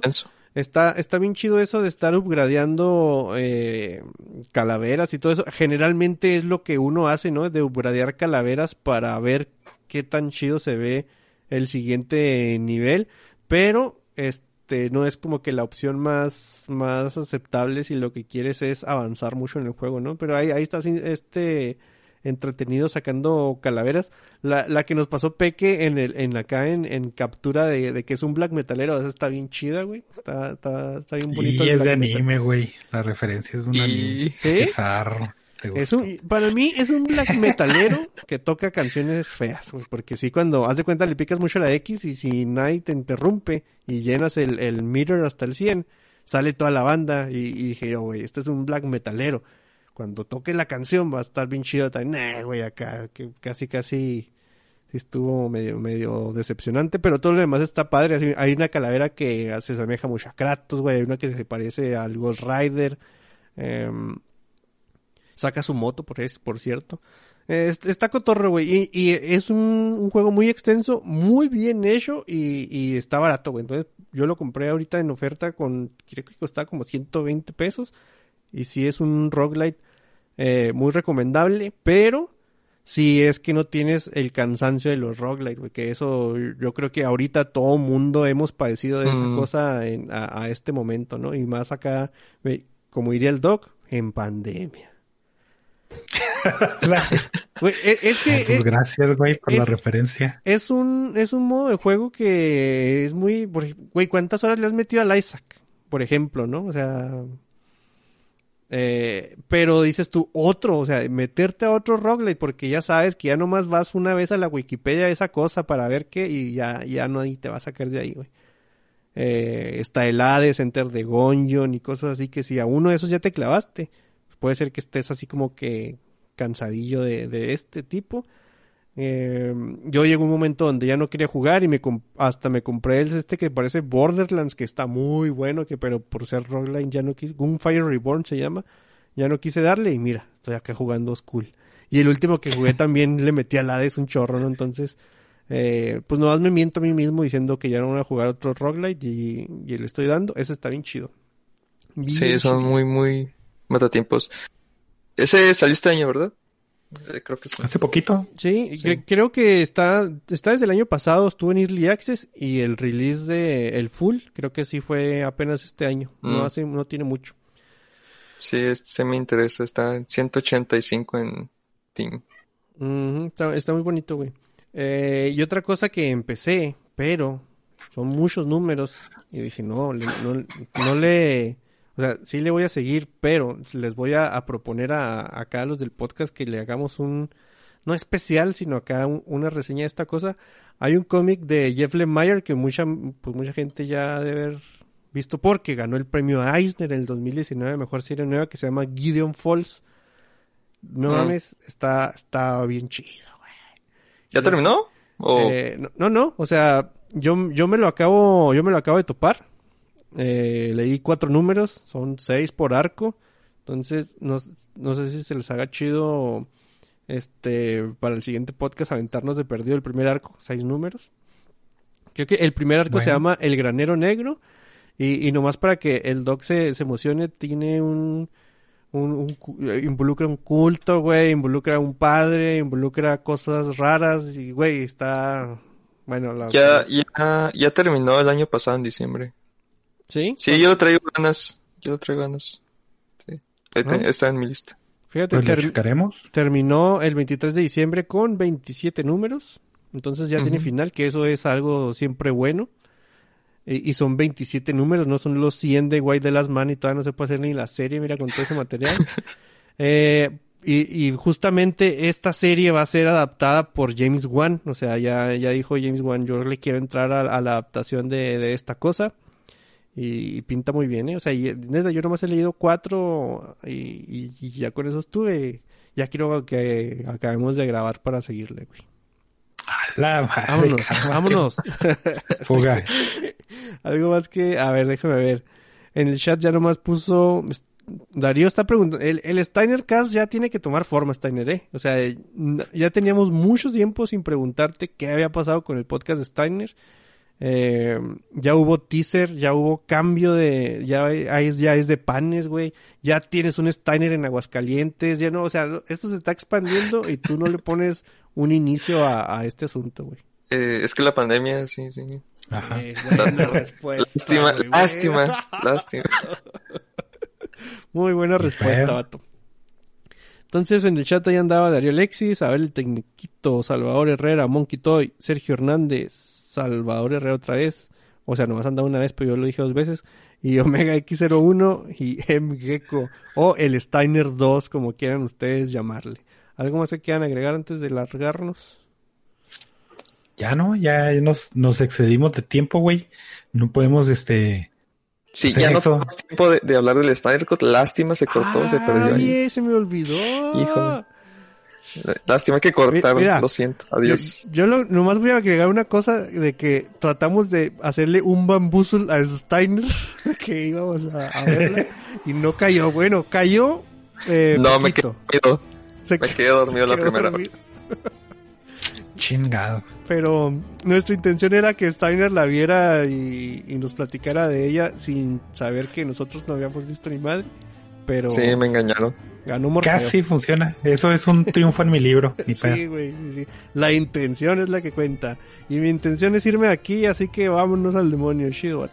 Está, está bien chido eso de estar upgradeando eh, calaveras y todo eso. Generalmente es lo que uno hace, ¿no? De upgradear calaveras para ver qué tan chido se ve el siguiente nivel. Pero, este este, no es como que la opción más, más aceptable si lo que quieres es avanzar mucho en el juego, ¿no? Pero ahí, ahí está este entretenido sacando calaveras. La, la que nos pasó Peque en el, en acá en, en captura de, de que es un black metalero, esa está bien chida, güey. Está, está, está bien bonito. Y es de anime, güey. La referencia es de un anime. ¿Sí? Es un, para mí es un black metalero que toca canciones feas, güey, porque si cuando haz de cuenta le picas mucho la X y si nadie te interrumpe y llenas el, el meter hasta el 100, sale toda la banda y, y dije, oh, güey, este es un black metalero cuando toque la canción va a estar bien chido también. güey, acá, que casi, casi estuvo medio, medio decepcionante, pero todo lo demás está padre. Hay una calavera que se asemeja mucho a Kratos, güey. Hay una que se parece al Ghost Rider. Em, saca su moto, por, por cierto. está cotorro, güey. Y, es un, juego muy extenso, muy bien hecho y, y está barato, güey. Entonces yo lo compré ahorita en oferta con, creo que costaba como 120 pesos. Y si es un roguelite eh, muy recomendable, pero si es que no tienes el cansancio de los roguelite, güey, que eso yo creo que ahorita todo mundo hemos padecido de esa mm. cosa en, a, este momento, ¿no? Y más acá, como diría el doc, en pandemia. E, es que pues gracias, güey, por la referencia. Es un es un modo de juego que es muy, güey, ¿cuántas horas le has metido al Isaac? Por ejemplo, ¿no? O sea, eh, pero dices tú, otro, o sea, meterte a otro roguelite, porque ya sabes que ya nomás vas una vez a la Wikipedia esa cosa para ver qué, y ya, ya no te va a sacar de ahí, güey. Eh, está el Hades, Enter de Gungeon y cosas así que si a uno de esos ya te clavaste, puede ser que estés así como que cansadillo de, de este tipo. Eh, yo llegó un momento donde ya no quería jugar y me hasta me compré el este que parece Borderlands, que está muy bueno, que pero por ser roguelike ya no quise, Gunfire Reborn se llama, ya no quise darle y mira, estoy acá jugando Skull. Y el último que jugué también le metí al Hades un chorro, ¿no? Entonces, eh, pues nomás me miento a mí mismo diciendo que ya no voy a jugar otro roguelite y, y le estoy dando, ese está bien chido. sí, son muy, muy matatiempos. Ese salió este año, ¿verdad? Eh, creo que Hace poquito. Sí, creo que está, está desde el año pasado, estuvo en Early Access y el release de el full, creo que sí fue apenas este año. No mm. hace, no tiene mucho. Sí, se me interesa, está en 185 en Team. está, muy bonito, güey. Eh, y otra cosa que empecé, pero son muchos números, y dije, no, no, no le o sea, sí le voy a seguir, pero les voy a, proponer a, acá a los del podcast que le hagamos un, no especial, sino acá una reseña de esta cosa. Hay un cómic de Jeff Lemire que mucha, pues mucha gente ya debe haber visto porque ganó el premio Eisner en el 2019, mejor serie nueva, que se llama Gideon Falls. No mm. mames, está, está bien chido, güey. ¿Ya terminó? Eh, no, no, no, o sea, yo, yo me lo acabo, yo me lo acabo de topar eh, leí cuatro números, son seis por arco. Entonces, no, no sé si se les haga chido este para el siguiente podcast aventarnos de perdido el primer arco, seis números. Creo que el primer arco se llama El Granero Negro. Y, y nomás para que el doc se, se emocione, tiene un, un, involucra un culto, güey, involucra a un padre, involucra cosas raras y, güey, está, bueno, la... Ya, ya, ya terminó el año pasado en diciembre. ¿Sí? Sí, yo lo traigo ganas. Yo lo traigo ganas. Sí. Está en mi lista. Fíjate, pues terminó el 23 de diciembre con 27 números. Entonces ya tiene final, que eso es algo siempre bueno. Y, son 27 números, no son los 100 de White de las Man y todavía no se puede hacer ni la serie, mira, con todo ese material. eh, y, y, justamente esta serie va a ser adaptada por James Wan. O sea, ya, ya dijo James Wan, yo le quiero entrar a, la adaptación de, de esta cosa. Y, pinta muy bien, ¿eh? O sea, y, neta, yo nomás he leído cuatro y, ya con eso estuve. Ya quiero que acabemos de grabar para seguirle, güey. La vámonos, vámonos. Fuga. Algo más que, a ver, déjame ver. En el chat ya nomás puso, Darío está preguntando, el, el Steiner Cast ya tiene que tomar forma, Steiner, ¿eh? O sea, ya teníamos mucho tiempo sin preguntarte qué había pasado con el podcast de Steiner. Eh, ya hubo teaser, ya hubo cambio de, ya, ya es de panes, güey. Ya tienes un Steiner en Aguascalientes, ya no, o sea, esto se está expandiendo y tú no le pones un inicio a, este asunto, güey. Eh, es que la pandemia, sí, sí. Ajá. Eh, lástima, respuesta, lástima, lástima, lástima. Muy buena respuesta, vato. Entonces en el chat ahí andaba Darío Alexis, Abel el Tecniquito, Salvador Herrera, Monkey Toy, Sergio Hernández, Salvador Herrera otra vez. O sea, nomás andado una vez, pero yo lo dije dos veces. Y Omega X01 y M Gecko. O el Steiner 2, como quieran ustedes llamarle. ¿Algo más que quieran agregar antes de largarnos? Ya no, ya nos, nos excedimos de tiempo, güey. No podemos, este, Sí, ya no tenemos tiempo de, hablar del Cut. Lástima, se cortó, se perdió ahí. se me olvidó. Hijo. Lástima que cortaron, lo siento, adiós. Yo, nomás voy a agregar una cosa de que tratamos de hacerle un bambúzul a Steiner, que íbamos a, verla, y no cayó. Bueno, cayó. Eh, no, me quedo dormido. me quedé dormido la primera vez. Chingado. Pero nuestra intención era que Steiner la viera y, nos platicara de ella sin saber que nosotros no habíamos visto ni madre. Pero. Sí, me engañaron. Ganó Casi funciona. Eso es un triunfo en mi libro. sí, güey. La intención es la que cuenta. Y mi intención es irme aquí, así que vámonos al demonio, chido,